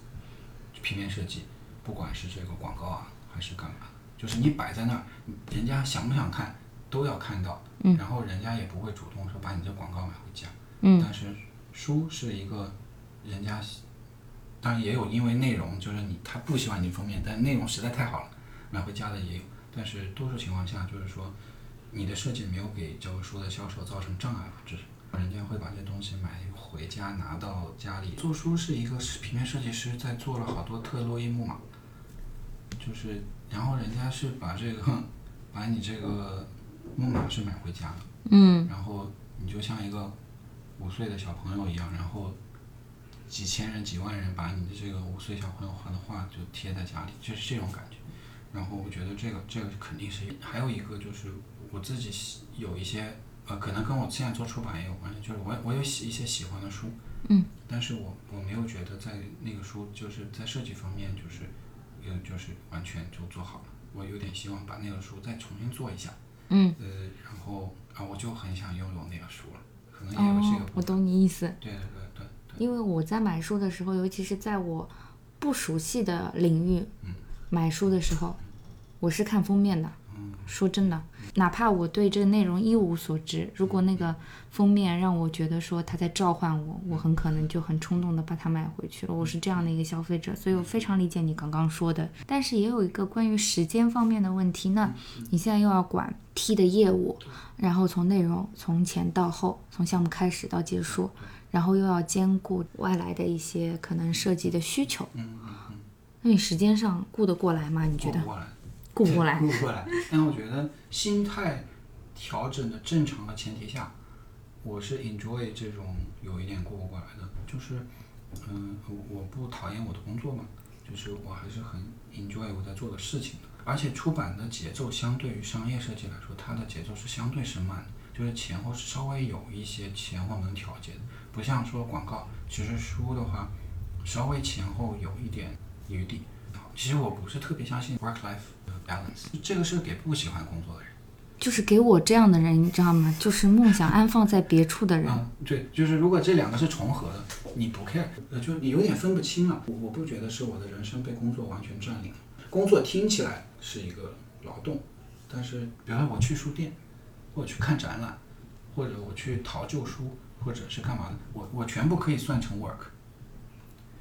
平面设计，不管是这个广告啊还是干嘛，就是你摆在那儿，人家想不想看都要看到，嗯然后人家也不会主动说把你这广告买回家。嗯但是书是一个人家喜，当然也有因为内容，就是你他不喜欢你封面，但内容实在太好了，买回家的也有。但是多数情况下就是说，你的设计没有给这个书的销售造成障碍，至少人家会把这东西买回家拿到家里。做书是一个平面设计师在做了好多特洛伊木马，就是然后人家是把这个 把你这个木马是买回家的。嗯然后你就像一个五岁的小朋友一样，然后几千人、几万人把你的这个五岁小朋友画的画就贴在家里，就是这种感觉。然后我觉得这个这个肯定是，还有一个就是我自己喜有一些呃，可能跟我现在做出版也有关系，就是我我有喜一些喜欢的书，嗯，但是我我没有觉得在那个书就是在设计方面就是呃就是完全就做好了，我有点希望把那个书再重新做一下。嗯，呃，然后啊，我就很想拥有那个书了，可能也有这个我懂你意思。对对对对对，因为我在买书的时候，尤其是在我不熟悉的领域嗯买书的时候，我是看封面的。说真的，哪怕我对这个内容一无所知，如果那个封面让我觉得说他在召唤我，我很可能就很冲动的把它买回去了。我是这样的一个消费者，所以我非常理解你刚刚说的。但是也有一个关于时间方面的问题呢，你现在又要管 T 的业务，然后从内容从前到后，从项目开始到结束，然后又要兼顾外来的一些可能设计的需求，那你时间上顾得过来吗？你觉得？过过来，顾不过来顾？不过来。但我觉得心态调整的正常的前提下，我是 enjoy 这种有一点顾不过来的，就是嗯，我我不讨厌我的工作嘛，就是我还是很 enjoy 我在做的事情的。而且出版的节奏相对于商业设计来说，它的节奏是相对是慢的，就是前后是稍微有一些前后能调节的，不像说广告，其实书的话，稍微前后有一点余地。其实我不是特别相信 work life balance，这个是给不喜欢工作的人。就是给我这样的人，你知道吗？就是梦想安放在别处的人。嗯，对，就是如果这两个是重合的，你不 care，呃，就你有点分不清了。我我不觉得是我的人生被工作完全占领了。工作听起来是一个劳动，但是比如说我去书店，或者去看展览，或者我去淘旧书，或者是干嘛的，我我全部可以算成 work，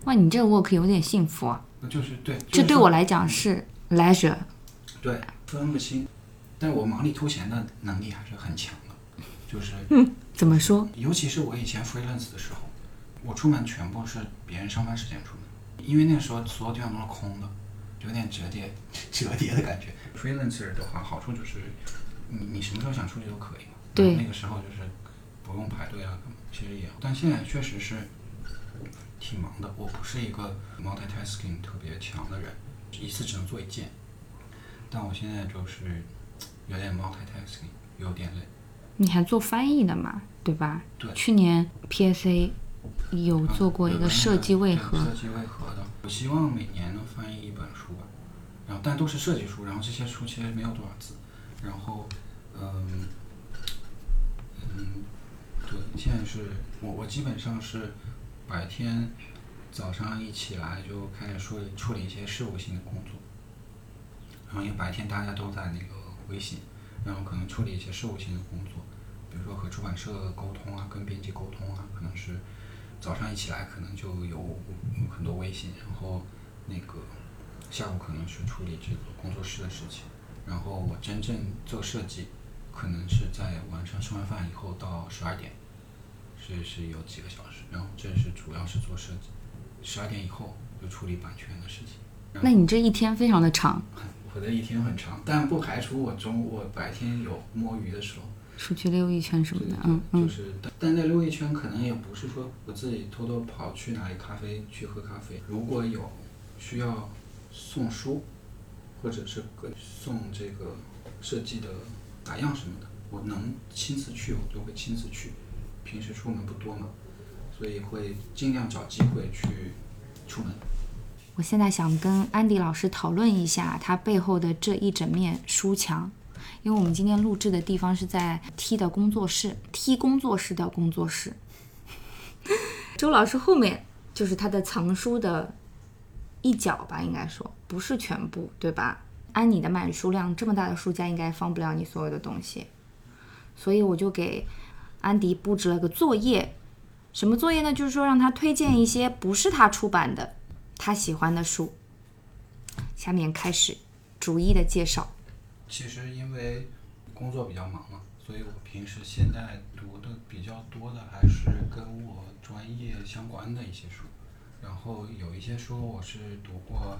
哇，你这个 work 有点幸福啊！就是对，这就是说对我来讲是 leisure。对分不清，但我忙里偷闲的能力还是很强的，就是嗯怎么说？尤其是我以前 freelance 的时候，我出门全部是别人上班时间出门，因为那时候所有地方都是空的，有点折叠 折叠的感觉。freelancer 的话，好处就是你你什么时候想出去都可以嘛。对那个时候就是不用排队啊，其实也，但现在确实是挺忙的。我不是一个 multitasking 特别强的人，一次只能做一件，但我现在就是有点 multitasking，有点累。你还做翻译的嘛，对吧？对去年 PSA 有做过一个设计为何对，设计为何的。我希望每年能翻译一本书吧，然后但都是设计书，然后这些书其实没有多少字，然后嗯嗯，对，现在是我我基本上是白天早上一起来就开始处理处理一些事务性的工作，然后因为白天大家都在那个微信，然后可能处理一些事务性的工作，比如说和出版社沟通啊，跟编辑沟通啊，可能是早上一起来可能就有很多微信，然后那个下午可能是处理这个工作室的事情，然后我真正做设计，可能是在晚上吃完饭以后到十二点，是是有几个小时，然后这是主要是做设计，十二点以后就处理版权的事情。那你这一天非常的长，我的一天很长，但不排除我中我白天有摸鱼的时候。出去溜一圈什么的，对嗯嗯，就是，但但那溜一圈可能也不是说我自己偷偷跑去哪里咖啡去喝咖啡。如果有需要送书，或者是个送这个设计的打样什么的，我能亲自去，我就会亲自去。平时出门不多嘛，所以会尽量找机会去出门。我现在想跟安迪老师讨论一下他背后的这一整面书墙，因为我们今天录制的地方是在 T 的工作室，T 工作室的工作室。周老师后面就是他的藏书的一角吧，应该说不是全部，对吧？按你的买书量，这么大的书架应该放不了你所有的东西，所以我就给安迪布置了个作业。什么作业呢？就是说让他推荐一些不是他出版的。他喜欢的书，下面开始逐一的介绍。其实因为工作比较忙嘛，所以我平时现在读的比较多的还是跟我专业相关的一些书。然后有一些书我是读过，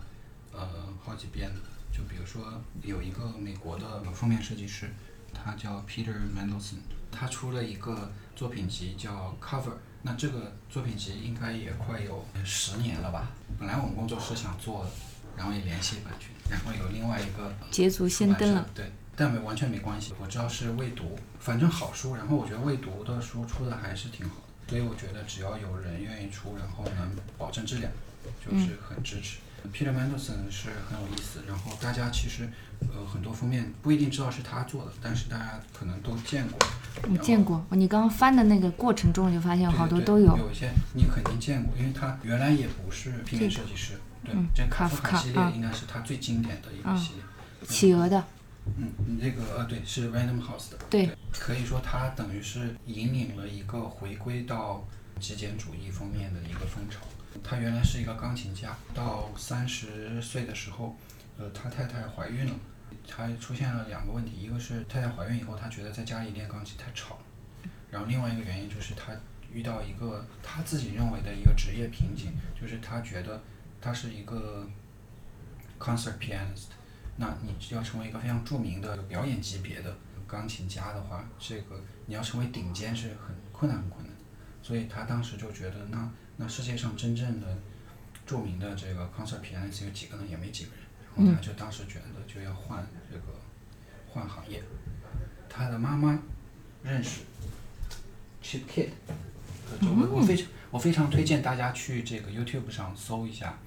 呃，好几遍的。就比如说有一个美国的封面设计师，他叫 Peter Mendelson，他出了一个作品集叫 Cover。那这个作品集应该也快有十年了吧？本来我们工作室想做的，然后也联系版权，然后有另外一个捷足先登了，对，但没完全没关系。我知道是未读，反正好书，然后我觉得未读的书出的还是挺好的，所以我觉得只要有人愿意出，然后能保证质量，就是很支持。Peter Mendelson 是很有意思，然后大家其实呃很多封面不一定知道是他做的，但是大家可能都见过。你见过？你刚刚翻的那个过程中，就发现好多都有。有一些你肯定见过，因为他原来也不是平面设计师。对，这卡夫卡系列应该是他最经典的一个系列。企鹅的。嗯，那个呃对，是 Random House 的。对。可以说他等于是引领了一个回归到极简主义封面的一个风潮。他原来是一个钢琴家，到三十岁的时候，呃，他太太怀孕了。他出现了两个问题，一个是太太怀孕以后，他觉得在家里练钢琴太吵，然后另外一个原因就是他遇到一个他自己认为的一个职业瓶颈，就是他觉得他是一个 concert pianist，那你要成为一个非常著名的表演级别的钢琴家的话，这个你要成为顶尖是很困难很困难，所以他当时就觉得那那世界上真正的著名的这个 concert pianist 有几个呢？也没几个人。然后他就当时觉得就要换这个换行业，他的妈妈认识 Chip Kid，就我我非常我非常推荐大家去这个 YouTube 上搜一下，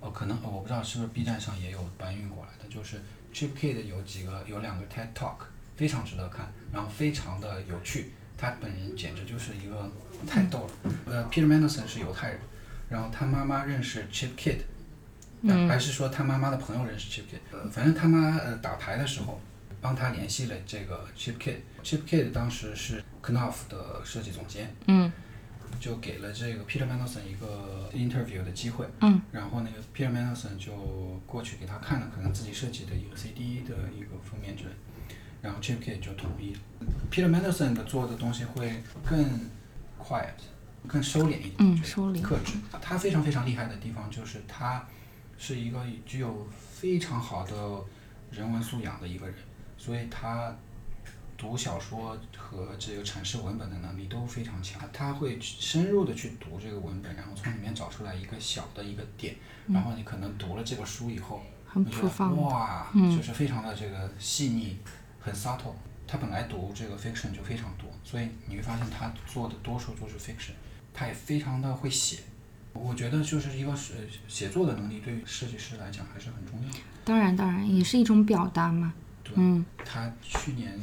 哦可能我不知道是不是 B 站上也有搬运过来的，就是 Chip Kid 有几个有两个 TED Talk 非常值得看，然后非常的有趣，他本人简直就是一个太逗了。呃，Peter Mandelson 是犹太人，然后他妈妈认识 Chip Kid。还是说他妈妈的朋友认识 Chip Kid，呃，反正他妈呃打牌的时候帮他联系了这个 Chip Kid。Chip Kid 当时是 Knauf 的设计总监，嗯，就给了这个 Peter Mandelson 一个 interview 的机会，嗯，然后那个 Peter Mandelson 就过去给他看了可能自己设计的一个 CD 的一个封面之类，然后 Chip Kid 就同意了。Peter Mandelson 的做的东西会更 quiet，更收敛一点，嗯，收敛，克制。他非常非常厉害的地方就是他。是一个具有非常好的人文素养的一个人，所以他读小说和这个阐释文本的能力都非常强。他会深入的去读这个文本，然后从里面找出来一个小的一个点，然后你可能读了这个书以后，很普放，哇，就是非常的这个细腻，很 subtle。他本来读这个 fiction 就非常多，所以你会发现他做的多数都是 fiction。他也非常的会写。我觉得就是一个写写作的能力，对于设计师来讲还是很重要的。当然，当然也是一种表达嘛。对，嗯。他去年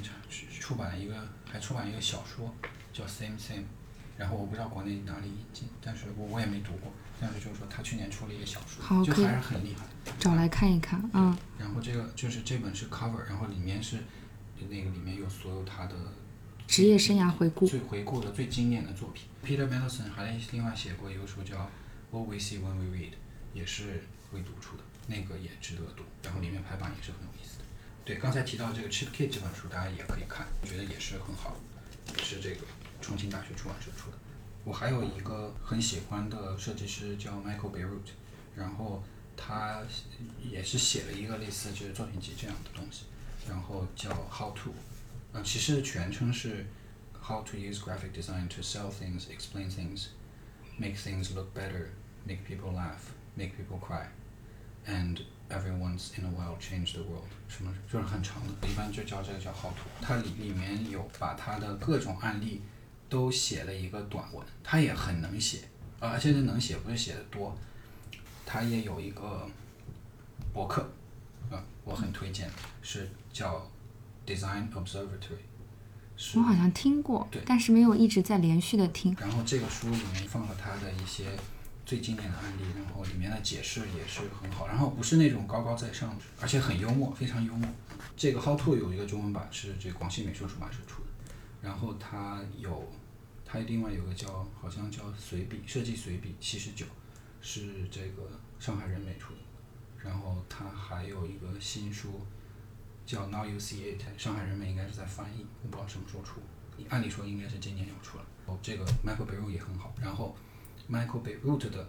出版了一个，还出版一个小说，叫《Same Same》，然后我不知道国内哪里引进，但是我我也没读过。但是就是说他去年出了一个小说，就还是很厉害。找来看一看，嗯。然后这个就是这本是 cover，然后里面是那个里面有所有他的职业生涯回顾，最回顾的最经典的作品。Peter Mandelson 还另外写过一个书叫。What we see when we read，也是未读出的，那个也值得读，然后里面排版也是很有意思的。对，刚才提到这个 Chip Kid 这本书，大家也可以看，觉得也是很好，也是这个重庆大学出版社出的。我还有一个很喜欢的设计师叫 Michael Beirut，然后他也是写了一个类似就是作品集这样的东西，然后叫 How to，呃，其实全称是 How to use graphic design to sell things, explain things, make things look better. Make people laugh, make people cry，and every once in a while change the world，什么就是很长的，一般就叫这个叫 how to。它里里面有把它的各种案例都写了一个短文，它也很能写，呃而且这能写不是写的多，它也有一个博客，啊、我很推荐，是叫 Design Observatory，我好像听过对，但是没有一直在连续的听。然后这个书里面放了他的一些最经典的案例，然后里面的解释也是很好，然后不是那种高高在上，而且很幽默，非常幽默。这个 How to 有一个中文版是这广西美术出版社出的，然后它有它另外有个叫好像叫随笔设计随笔七十九，是这个上海人美出的，然后它还有一个新书叫 Now You See It，上海人美应该是在翻译，我不知道什么时候出，按理说应该是今年要出了。哦，这个 Michael Beu 也很好，然后 Michael Beirut 的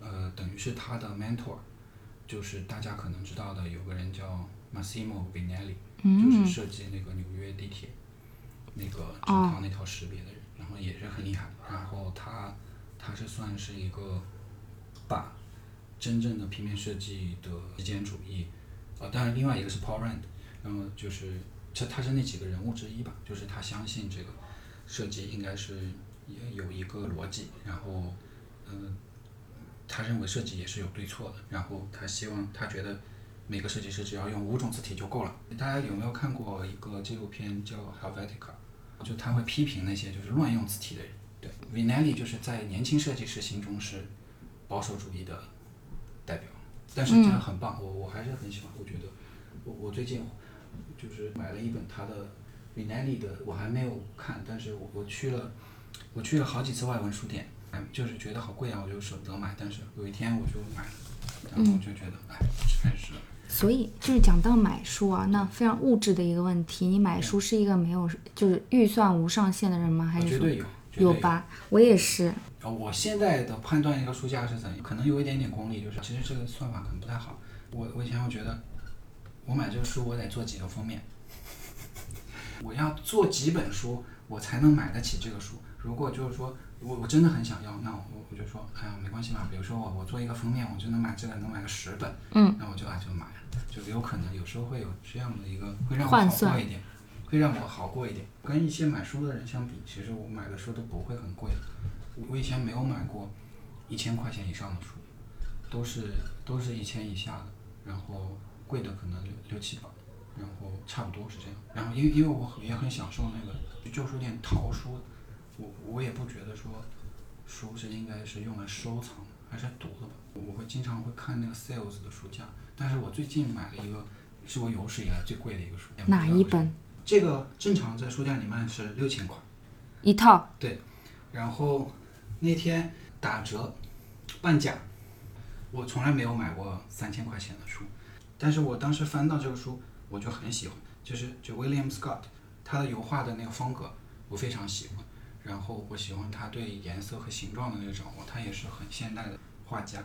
呃等于是他的 mentor，就是大家可能知道的有个人叫 Massimo Vinelli，、就是设计那个纽约地铁那个整套那套识别的人，然后也是很厉害。然后他他是算是一个把真正的平面设计的极简主义，呃，当然另外一个是 Paul Rand，然后就是这他是那几个人物之一吧，就是他相信这个设计应该是也有一个逻辑，然后嗯、他认为设计也是有对错的，然后他希望他觉得每个设计师只要用五种字体就够了。大家有没有看过一个纪录片叫《Helvetica》？就他会批评那些就是乱用字体的人。对，Vinelli 就是在年轻设计师心中是保守主义的代表，但是真的很棒，我我还是很喜欢。我觉得我我最近就是买了一本他的 Vinelli 的，我还没有看，但是我我去了我去了好几次外文书店，哎，就是觉得好贵啊，我就舍不得买，但是有一天我就买了，然后我就觉得哎，真是。所以就是讲到买书啊，那非常物质的一个问题，你买书是一个没有就是预算无上限的人吗？还是绝对有，绝对有吧？我也是，呃，我现在的判断一个书架是怎样，可能有一点点功利，就是其实这个算法可能不太好。我我以前我觉得，我买这个书我得做几个封面，我要做几本书我才能买得起这个书。如果就是说我我真的很想要，那我我就说，哎呀没关系嘛，比如说我我做一个封面，我就能买这个能买个十本，嗯，那我就啊就买了，就有可能有时候会有这样的一个会让我好过一点，会让我好过一点。跟一些买书的人相比，其实我买的书都不会很贵。我我以前没有买过一千块钱以上的书，都是都是一千以下的，然后贵的可能六六七百，然后差不多是这样。然后因为因为我也很享受那个就旧书店淘书，我我也不觉得说书是应该是用来收藏还是读的吧。我会经常会看那个 sales 的书架，但是我最近买了一个是我有史以来最贵的一个书，哪一本？这个正常在书架里卖是六千块。一套？对然后那天打折半价，我从来没有买过三千块钱的书，但是我当时翻到这个书，我就很喜欢，就是就 William Scott 他的油画的那个风格，我非常喜欢。然后我喜欢他对颜色和形状的那个掌握，他也是很现代的画家。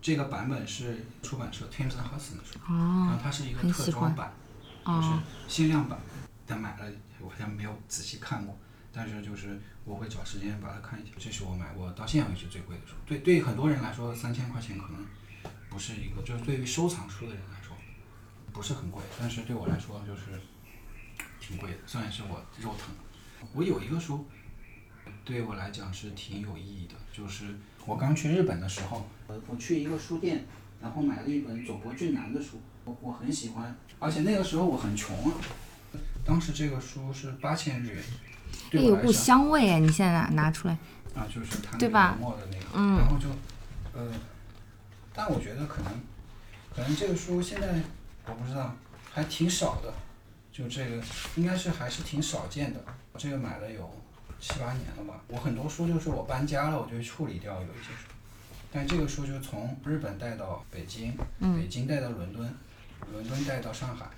这个版本是出版社 Thames and Hudson 的书，然哦后它是一个特装版，就是哦，限量版，但买了我好像没有仔细看过，但是就是我会找时间把它看一下。这是我买过到现在为止最贵的书。对对，很多人来说三千块钱可能不是一个，就是对于收藏书的人来说不是很贵，但是对我来说就是挺贵的，虽然是我肉疼。我有一个书对我来讲是挺有意义的，就是我刚去日本的时候，我，我去一个书店，然后买了一本佐伯俊男的书，我我很喜欢，而且那个时候我很穷啊，当时这个书是八千日元，哎有股香味哎，你现在拿拿出来，啊，就是它那个对吧油墨的那个，嗯然后就，呃，但我觉得可能，可能这个书现在我不知道，还挺少的，就这个应该是还是挺少见的。这个买了有七八年了吧，我很多书就是我搬家了，我就会处理掉有一些书，但这个书就是从日本带到北京，嗯北京带到伦敦，伦敦带到上海，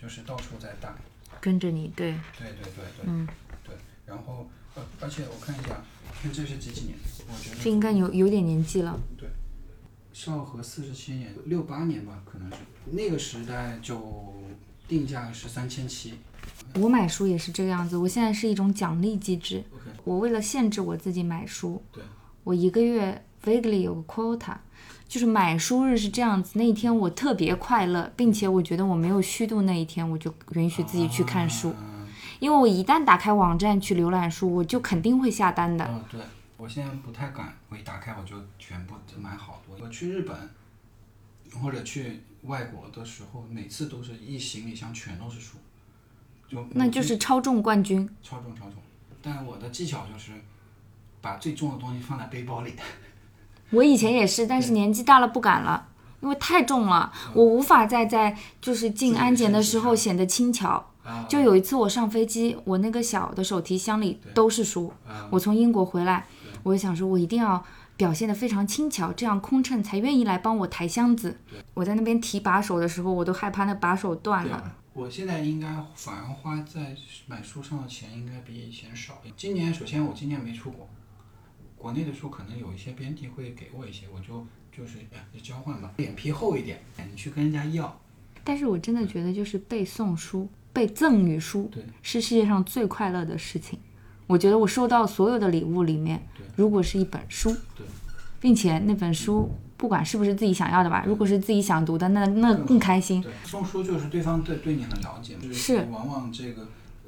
就是到处在带。跟着你，对，对对对对，嗯，对，然后呃，而且我看一下，看这是几几年？我觉得这应该有有点年纪了。对昭和四十七年，六八年吧，可能是那个时代就定价是三千七。我买书也是这个样子，我现在是一种奖励机制。我为了限制我自己买书，对我一个月 vaguely 有个 quota，就是买书日是这样子，那一天我特别快乐，并且我觉得我没有虚度那一天，我就允许自己去看书，嗯因为我一旦打开网站去浏览书，我就肯定会下单的。哦，对，我现在不太敢，我一打开我就全部买好多。我去日本或者去外国的时候，每次都是一行李箱全都是书，就那就是超重冠军。超重超重。但我的技巧就是把最重的东西放在背包里。我以前也是，但是年纪大了不敢了，因为太重了，我无法再在就是进安检的时候显得轻巧。啊就有一次我上飞机，我那个小的手提箱里都是书。啊我从英国回来，我就想说，我一定要表现得非常轻巧，这样空乘才愿意来帮我抬箱子。我在那边提把手的时候，我都害怕那把手断了。我现在应该反而花在买书上的钱应该比以前少。今年首先我今年没出国，国内的书可能有一些编辑会给我一些，我就就是哎就交换吧，脸皮厚一点，哎你去跟人家要。但是我真的觉得，就是背诵书、被赠予书对是世界上最快乐的事情。我觉得我收到所有的礼物里面，如果是一本书对，并且那本书不管是不是自己想要的吧，如果是自己想读的，那那更开心。对，送书就是对方对对你很了解，就是往往这个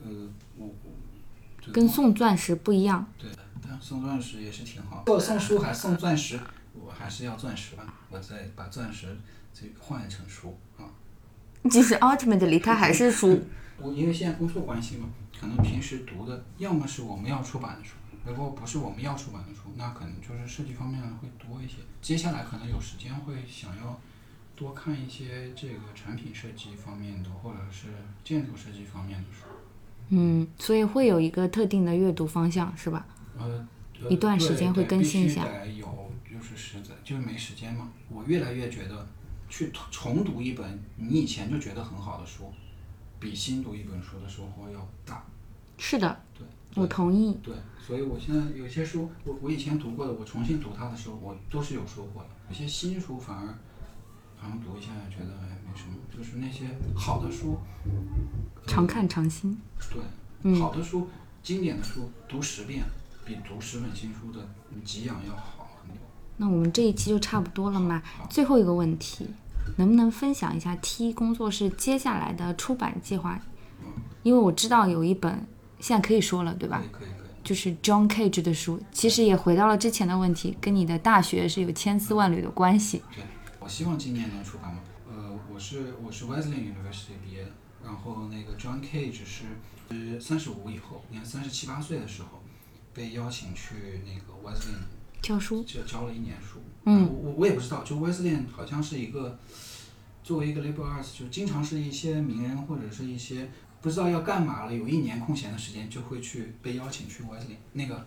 呃我我跟送钻石不一样，对，但送钻石也是挺好。如果送书还送钻石，我还是要钻石吧，我再把钻石这个换成书啊。即使 ultimately 它还是书。我因为现在工作关系嘛，可能平时读的要么是我们要出版的书，如果不是我们要出版的书，那可能就是设计方面会多一些。接下来可能有时间会想要多看一些这个产品设计方面的，或者是建筑设计方面的书。嗯，所以会有一个特定的阅读方向，是吧？呃，呃一段时间会更新一下有，就是实在就是没时间嘛。我越来越觉得，去重读一本你以前就觉得很好的书，比新读一本书的收获要大。是的，对，我同意。对，所以我现在有些书，我我以前读过的，我重新读它的时候，我都是有收获的。有些新书反而好像读一下觉得哎没什么，就是那些好的书，常看常新。对，嗯好的书、经典的书读十遍，比读十本新书的给养要好很多。那我们这一期就差不多了嘛好？最后一个问题，能不能分享一下 T 工作室接下来的出版计划？因为我知道有一本现在可以说了，对吧可？以可以。就是 John Cage 的书，其实也回到了之前的问题，跟你的大学是有千丝万缕的关系。对，我希望今年能出版嘛。呃，我是我是 Wesleyan University 毕业的，然后那个 John Cage 是是三十五以后，你看三十七八岁的时候，被邀请去那个 Wesleyan 教书，就教了一年书。嗯我我我也不知道，就 Wesleyan 好像是一个作为一个 liberal arts，就经常是一些名人或者是一些不知道要干嘛了，有一年空闲的时间就会去被邀请去 Wesleyan。那个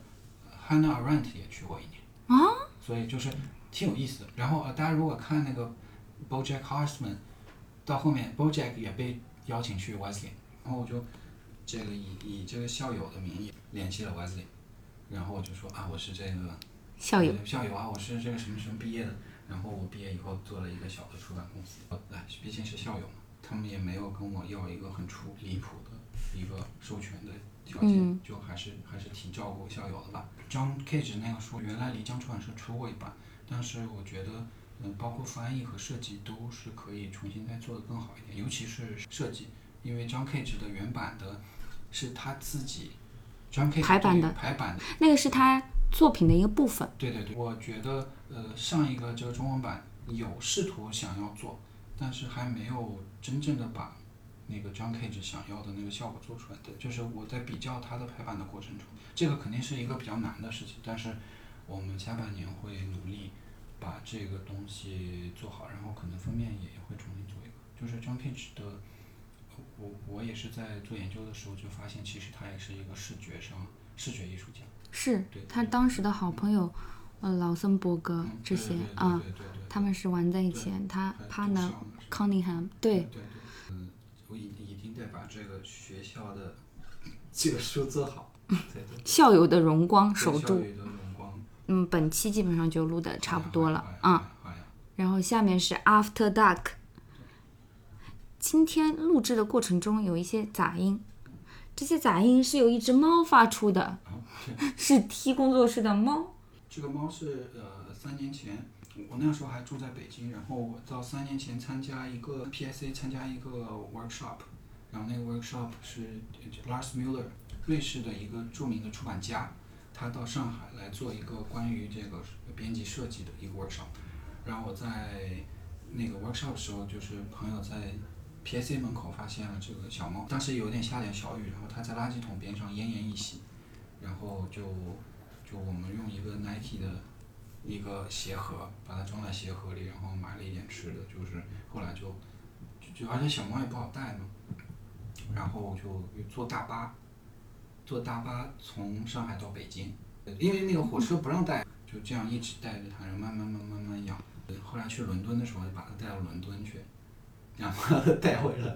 Hannah Arendt 也去过一年。啊？所以就是挺有意思的。然后呃，大家如果看那个 BoJack Horseman，到后面 BoJack 也被邀请去 Wesleyan，然后我就这个以以这个校友的名义联系了 Wesleyan，然后我就说啊，我是这个校友，呃校友啊，我是这个什么什么毕业的，然后我毕业以后做了一个小的出版公司，哎，毕竟是校友嘛，他们也没有跟我要一个很出离谱的一个授权的条件，嗯就还是还是挺照顾校友的吧。John Cage 那个书原来漓江出版社出过一版，但是我觉得，嗯、包括翻译和设计都是可以重新再做的更好一点，尤其是设计，因为 John Cage 的原版的是他自己。John Cage 排版的排版的那个是他作品的一个部分。对对对，我觉得呃上一个这个中文版有试图想要做，但是还没有真正的把那个 John Cage 想要的那个效果做出来的。就是我在比较他的排版的过程中，这个肯定是一个比较难的事情，但是我们下半年会努力把这个东西做好，然后可能封面也会重新做一个。就是 John Cage 的，我我也是在做研究的时候就发现，其实他也是一个视觉上视觉艺术家。是对他当时的好朋友，呃，劳森伯格嗯这些啊，他们是玩在一起，他对 partner 就像 Cunningham，对，我一一定得把这个学校的这个书做好，对对，校友的荣光守住。嗯，本期基本上就录的差不多了啊。，然后下面是 After Dark。今天录制的过程中有一些杂音，这些杂音是由一只猫发出的，是 T 工作室的猫。这个猫是呃三年前，我那时候还住在北京，然后我到三年前参加一个 PSA 参加一个 workshop，然后那个 workshop 是 Lars Müller，瑞士的一个著名的出版家，他到上海来做一个关于这个编辑设计的一个 workshop，然后我在那个 workshop 的时候，就是朋友在 PSA 门口发现了这个小猫，当时有点下点小雨，然后它在垃圾桶边上奄奄一息，然后就就我们用一个 Nike 的一个鞋盒把它装在鞋盒里，然后买了一点吃的，就是后来就就就而且小猫也不好带嘛，然后就坐大巴，坐大巴从上海到北京，因为那个火车不让带，就这样一直带着它，然后慢慢慢慢慢养。后来去伦敦的时候，就把它带到伦敦去，然后把它带回来，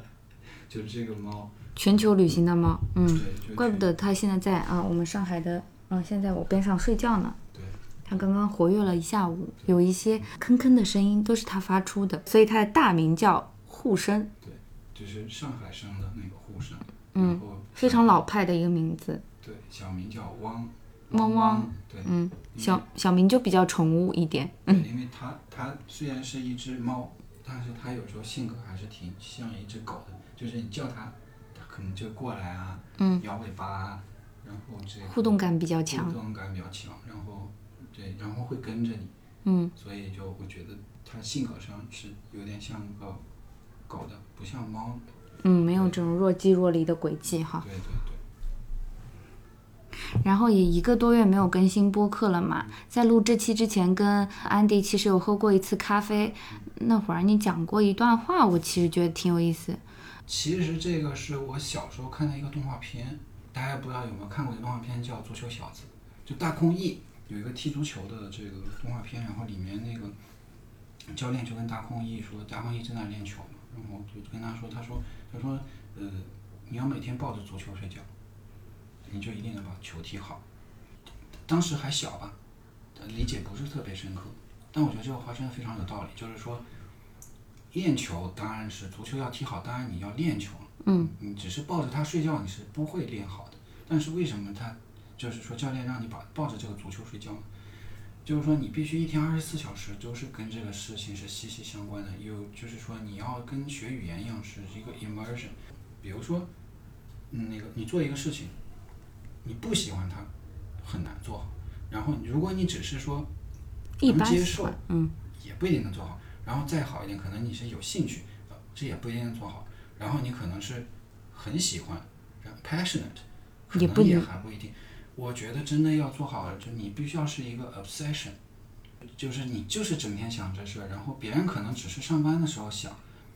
就是这个猫，全球旅行的猫，嗯，怪不得它现在在啊，我们上海的，嗯，现在我边上睡觉呢。对，它刚刚活跃了一下午，有一些吭吭的声音都是它发出的，所以它的大名叫护生，对就是上海生的那个护生，嗯非常老派的一个名字。对，小名叫汪，汪汪汪，对，嗯，小小名就比较宠物一点。嗯，因为它它虽然是一只猫，但是它有时候性格还是挺像一只狗的，就是你叫它，它可能就过来啊，嗯，摇尾巴啊，然后这互动感比较强互强。动感比较强，然后对，然后会跟着你，嗯，所以就我觉得它性格上是有点像个狗的，不像猫。嗯，没有这种若即若离的轨迹哈。对对对，然后也一个多月没有更新播客了嘛，在录这期之前跟安迪其实有喝过一次咖啡，那会儿你讲过一段话，我其实觉得挺有意思。其实这个是我小时候看的一个动画片，大家不知道有没有看过一个动画片叫《足球小子》，就大空翼有一个踢足球的这个动画片，然后里面那个教练就跟大空翼说，大空翼正在练球嘛，然后就跟他说，他说他说呃你要每天抱着足球睡觉，你就一定能把球踢好。当时还小吧，理解不是特别深刻，但我觉得这个话真的非常有道理，就是说。练球当然是足球要踢好，当然你要练球。嗯，你只是抱着它睡觉，你是不会练好的。但是为什么他就是说教练让你把抱着这个足球睡觉呢？就是说你必须一天二十四小时都是跟这个事情是息息相关的。有就是说你要跟学语言一样是一个 immersion。比如说，嗯，那个你做一个事情，你不喜欢它，很难做好。然后如果你只是说能接受嗯，也不一定能做好。然后再好一点，可能你是有兴趣，呃这也不一定能做好。然后你可能是很喜欢然后，passionate，可能也还不一定。我觉得真的要做好，就你必须要是一个 obsession，就是你就是整天想这事儿，然后别人可能只是上班的时候想，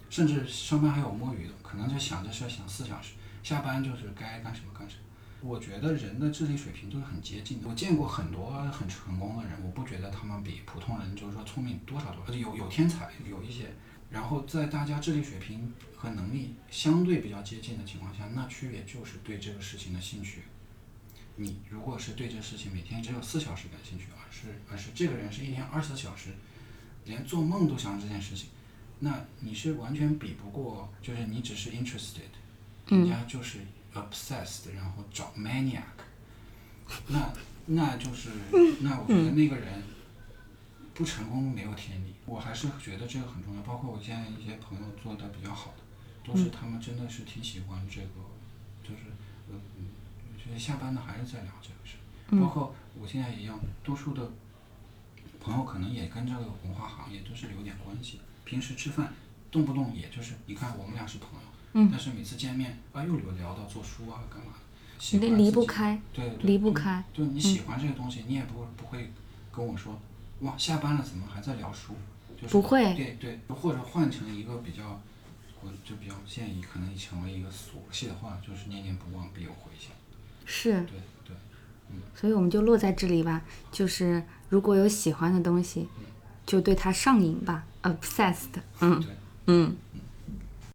甚至上班还有摸鱼的，可能就想这事儿想四小时，下班就是该干什么干什么。我觉得人的智力水平都是很接近的。我见过很多很成功的人，我不觉得他们比普通人就是说聪明多少多少，有有天才，有一些。然后在大家智力水平和能力相对比较接近的情况下，那区别就是对这个事情的兴趣。你如果是对这个事情每天只有四小时感兴趣，而是而是这个人是一天二十四小时，连做梦都想这件事情，那你是完全比不过，就是你只是 interested，人家就是 obsessed，然后找 maniac，那那就是那我觉得那个人不成功没有天理，我还是觉得这个很重要。包括我现在一些朋友做的比较好的，都是他们真的是挺喜欢这个，就是呃嗯，就是下班了还是在聊这个事。包括我现在一样，多数的朋友可能也跟这个文化行业都是有点关系。平时吃饭，动不动也就是，你看我们俩是朋友，嗯但是每次见面啊，又有聊到做书啊，干嘛的，喜离离不开，对对，离不开。就你喜欢这个东西，你也不不会跟我说，哇，下班了怎么还在聊书？就是不会对对，或者换成一个比较，我就比较建议，可能成为一个俗气的话，就是念念不忘，必有回响。是，对对，嗯所以我们就落在这里吧。就是如果有喜欢的东西，就对它上瘾吧，obsessed。嗯对嗯，嗯